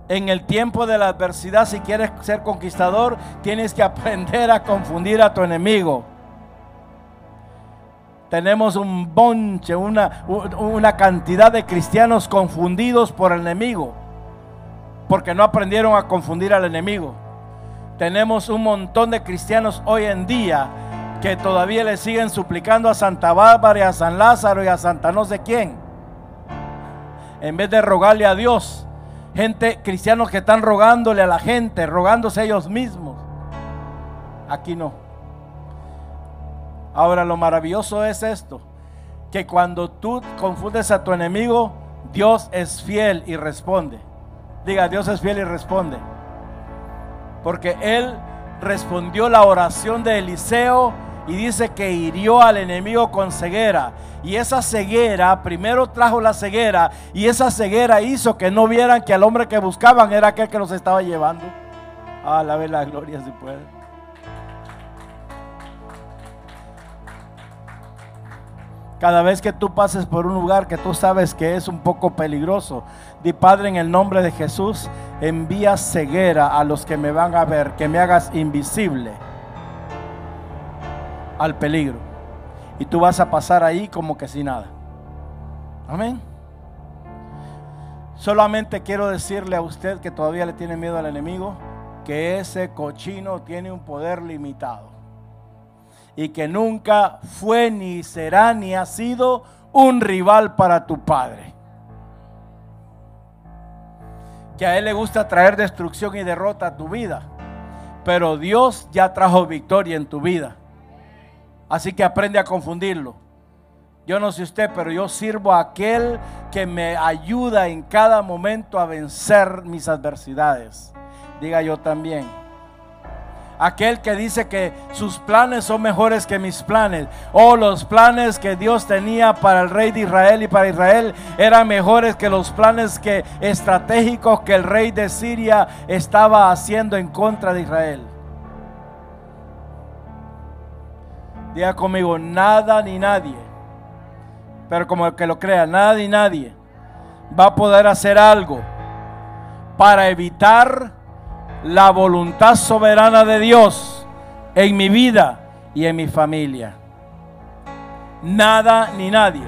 [SPEAKER 1] En el tiempo de la adversidad, si quieres ser conquistador, tienes que aprender a confundir a tu enemigo. Tenemos un bonche, una, una cantidad de cristianos confundidos por el enemigo, porque no aprendieron a confundir al enemigo. Tenemos un montón de cristianos hoy en día que todavía le siguen suplicando a Santa Bárbara y a San Lázaro y a Santa no sé quién, en vez de rogarle a Dios. Gente, cristianos que están rogándole a la gente, rogándose ellos mismos. Aquí no. Ahora lo maravilloso es esto, que cuando tú confundes a tu enemigo, Dios es fiel y responde. Diga, Dios es fiel y responde. Porque Él respondió la oración de Eliseo y dice que hirió al enemigo con ceguera. Y esa ceguera, primero trajo la ceguera y esa ceguera hizo que no vieran que al hombre que buscaban era aquel que los estaba llevando. Ah, la la gloria si puede. Cada vez que tú pases por un lugar que tú sabes que es un poco peligroso, di Padre en el nombre de Jesús, envía ceguera a los que me van a ver, que me hagas invisible al peligro. Y tú vas a pasar ahí como que sin nada. Amén. Solamente quiero decirle a usted que todavía le tiene miedo al enemigo, que ese cochino tiene un poder limitado y que nunca fue ni será ni ha sido un rival para tu Padre. Que a Él le gusta traer destrucción y derrota a tu vida, pero Dios ya trajo victoria en tu vida. Así que aprende a confundirlo. Yo no sé usted, pero yo sirvo a aquel que me ayuda en cada momento a vencer mis adversidades. Diga yo también aquel que dice que sus planes son mejores que mis planes, o los planes que Dios tenía para el rey de Israel y para Israel eran mejores que los planes que estratégicos que el rey de Siria estaba haciendo en contra de Israel. Diga conmigo, nada ni nadie, pero como el que lo crea, nada ni nadie va a poder hacer algo para evitar la voluntad soberana de Dios en mi vida y en mi familia. Nada ni nadie.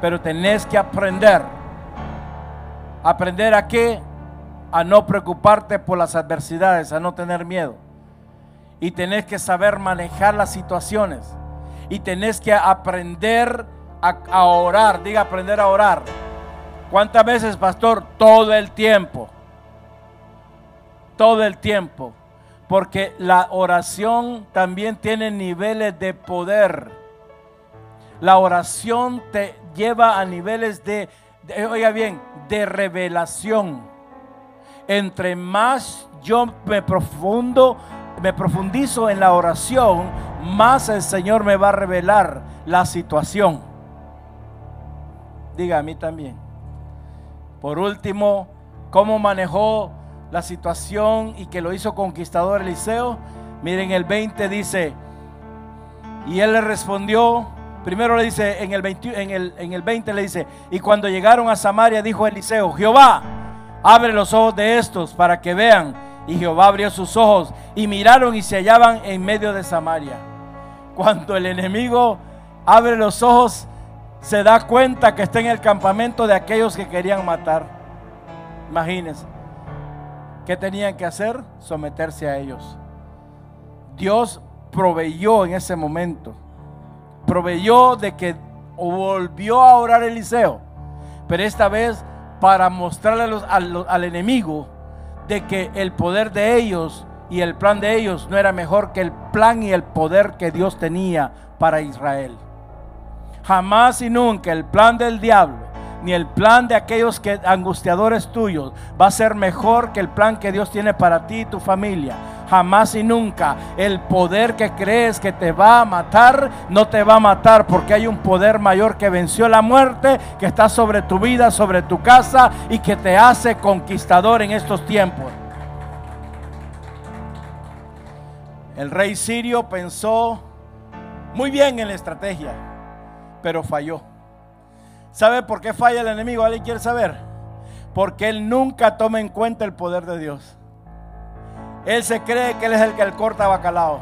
[SPEAKER 1] Pero tenés que aprender. ¿Aprender a qué? A no preocuparte por las adversidades, a no tener miedo. Y tenés que saber manejar las situaciones. Y tenés que aprender a, a orar. Diga aprender a orar. ¿Cuántas veces, pastor? Todo el tiempo todo el tiempo, porque la oración también tiene niveles de poder. La oración te lleva a niveles de, oiga bien, de revelación. Entre más yo me profundo, me profundizo en la oración, más el Señor me va a revelar la situación. Diga a mí también. Por último, ¿cómo manejó la situación y que lo hizo conquistador Eliseo. Miren, el 20 dice, y él le respondió, primero le dice, en el, 20, en, el, en el 20 le dice, y cuando llegaron a Samaria dijo Eliseo, Jehová, abre los ojos de estos para que vean. Y Jehová abrió sus ojos y miraron y se hallaban en medio de Samaria. Cuando el enemigo abre los ojos, se da cuenta que está en el campamento de aquellos que querían matar. Imagínense. ¿Qué tenían que hacer? Someterse a ellos. Dios proveyó en ese momento. Proveyó de que volvió a orar Eliseo. Pero esta vez para mostrarle al, al enemigo de que el poder de ellos y el plan de ellos no era mejor que el plan y el poder que Dios tenía para Israel. Jamás y nunca el plan del diablo ni el plan de aquellos que angustiadores tuyos va a ser mejor que el plan que Dios tiene para ti y tu familia. Jamás y nunca el poder que crees que te va a matar no te va a matar porque hay un poder mayor que venció la muerte, que está sobre tu vida, sobre tu casa y que te hace conquistador en estos tiempos. El rey sirio pensó muy bien en la estrategia, pero falló. ¿Sabe por qué falla el enemigo? ¿Alguien quiere saber? Porque él nunca toma en cuenta el poder de Dios. Él se cree que él es el que le corta bacalao.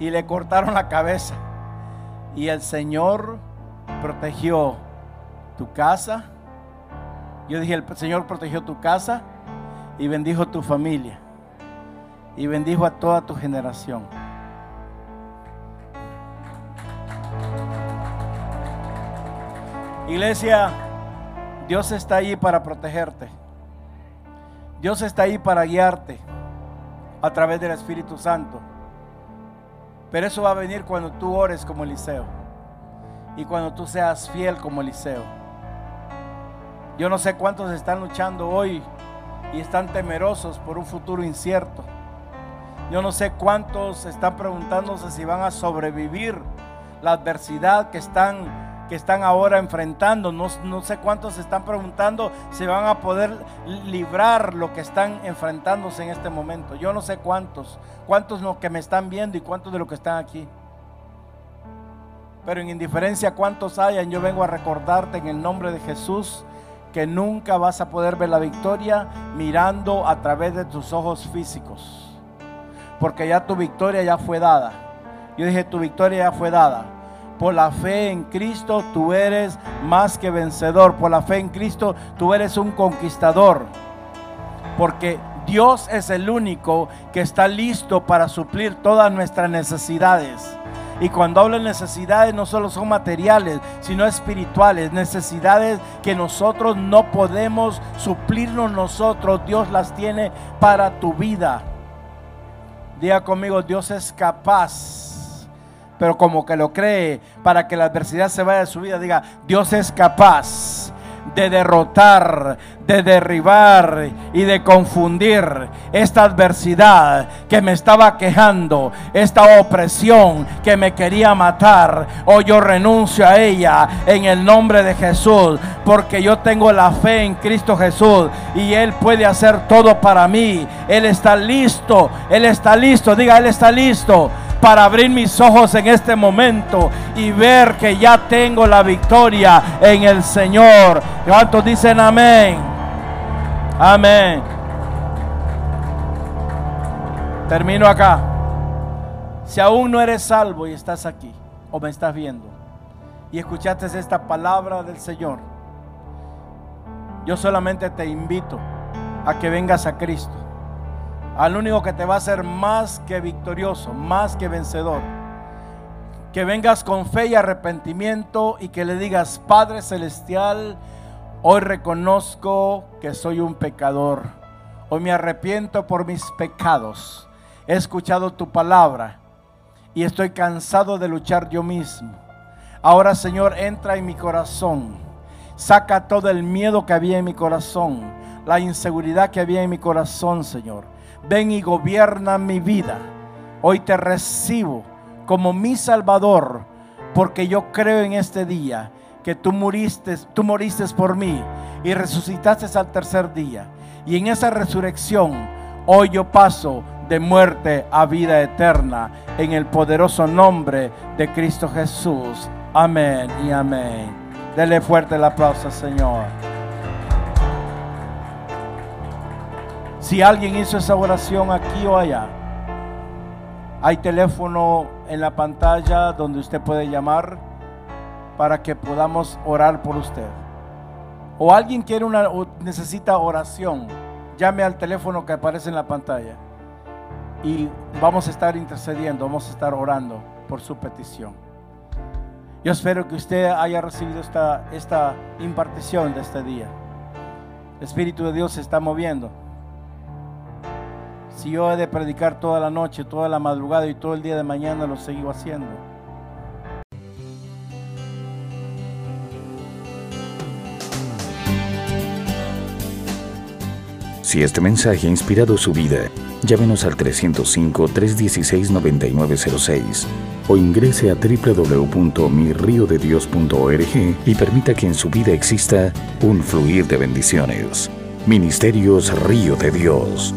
[SPEAKER 1] Y le cortaron la cabeza. Y el Señor protegió tu casa. Yo dije, el Señor protegió tu casa y bendijo tu familia. Y bendijo a toda tu generación. Iglesia, Dios está ahí para protegerte. Dios está ahí para guiarte a través del Espíritu Santo. Pero eso va a venir cuando tú ores como Eliseo y cuando tú seas fiel como Eliseo. Yo no sé cuántos están luchando hoy y están temerosos por un futuro incierto. Yo no sé cuántos están preguntándose si van a sobrevivir la adversidad que están que están ahora enfrentando. No, sé cuántos se están preguntando si van a poder librar lo que están enfrentándose en este momento. Yo no sé cuántos, cuántos los que me están viendo y cuántos de los que están aquí. Pero en indiferencia cuántos hayan, yo vengo a recordarte en el nombre de Jesús que nunca vas a poder ver la victoria mirando a través de tus ojos físicos. Porque ya tu victoria ya fue dada. Yo dije, tu victoria ya fue dada. Por la fe en Cristo tú eres más que vencedor. Por la fe en Cristo tú eres un conquistador. Porque Dios es el único que está listo para suplir todas nuestras necesidades. Y cuando hablo de necesidades no solo son materiales, sino espirituales, necesidades que nosotros no podemos suplirnos nosotros, Dios las tiene para tu vida. Diga conmigo, Dios es capaz pero como que lo cree para que la adversidad se vaya de su vida, diga, Dios es capaz de derrotar, de derribar y de confundir esta adversidad que me estaba quejando, esta opresión que me quería matar. Hoy yo renuncio a ella en el nombre de Jesús, porque yo tengo la fe en Cristo Jesús y Él puede hacer todo para mí. Él está listo, Él está listo, diga, Él está listo para abrir mis ojos en este momento y ver que ya tengo la victoria en el Señor. ¿Cuántos dicen amén? Amén. Termino acá. Si aún no eres salvo y estás aquí o me estás viendo y escuchaste esta palabra del Señor, yo solamente te invito a que vengas a Cristo, al único que te va a hacer más que victorioso, más que vencedor. Que vengas con fe y arrepentimiento y que le digas, Padre Celestial, hoy reconozco que soy un pecador. Hoy me arrepiento por mis pecados. He escuchado tu palabra y estoy cansado de luchar yo mismo. Ahora, Señor, entra en mi corazón. Saca todo el miedo que había en mi corazón, la inseguridad que había en mi corazón, Señor. Ven y gobierna mi vida. Hoy te recibo como mi Salvador, porque yo creo en este día que tú moriste, tú moriste por mí y resucitaste al tercer día. Y en esa resurrección, hoy yo paso de muerte a vida eterna en el poderoso nombre de Cristo Jesús. Amén y amén. Dele fuerte el aplauso, Señor. Si alguien hizo esa oración aquí o allá, hay teléfono en la pantalla donde usted puede llamar para que podamos orar por usted. O alguien quiere una necesita oración, llame al teléfono que aparece en la pantalla y vamos a estar intercediendo, vamos a estar orando por su petición. Yo espero que usted haya recibido esta, esta impartición de este día. El Espíritu de Dios se está moviendo. Si yo he de predicar toda la noche, toda la madrugada y todo el día de mañana, lo sigo haciendo.
[SPEAKER 2] Si este mensaje ha inspirado su vida, llámenos al 305-316-9906 o ingrese a www.mirriodedios.org y permita que en su vida exista un fluir de bendiciones. Ministerios Río de Dios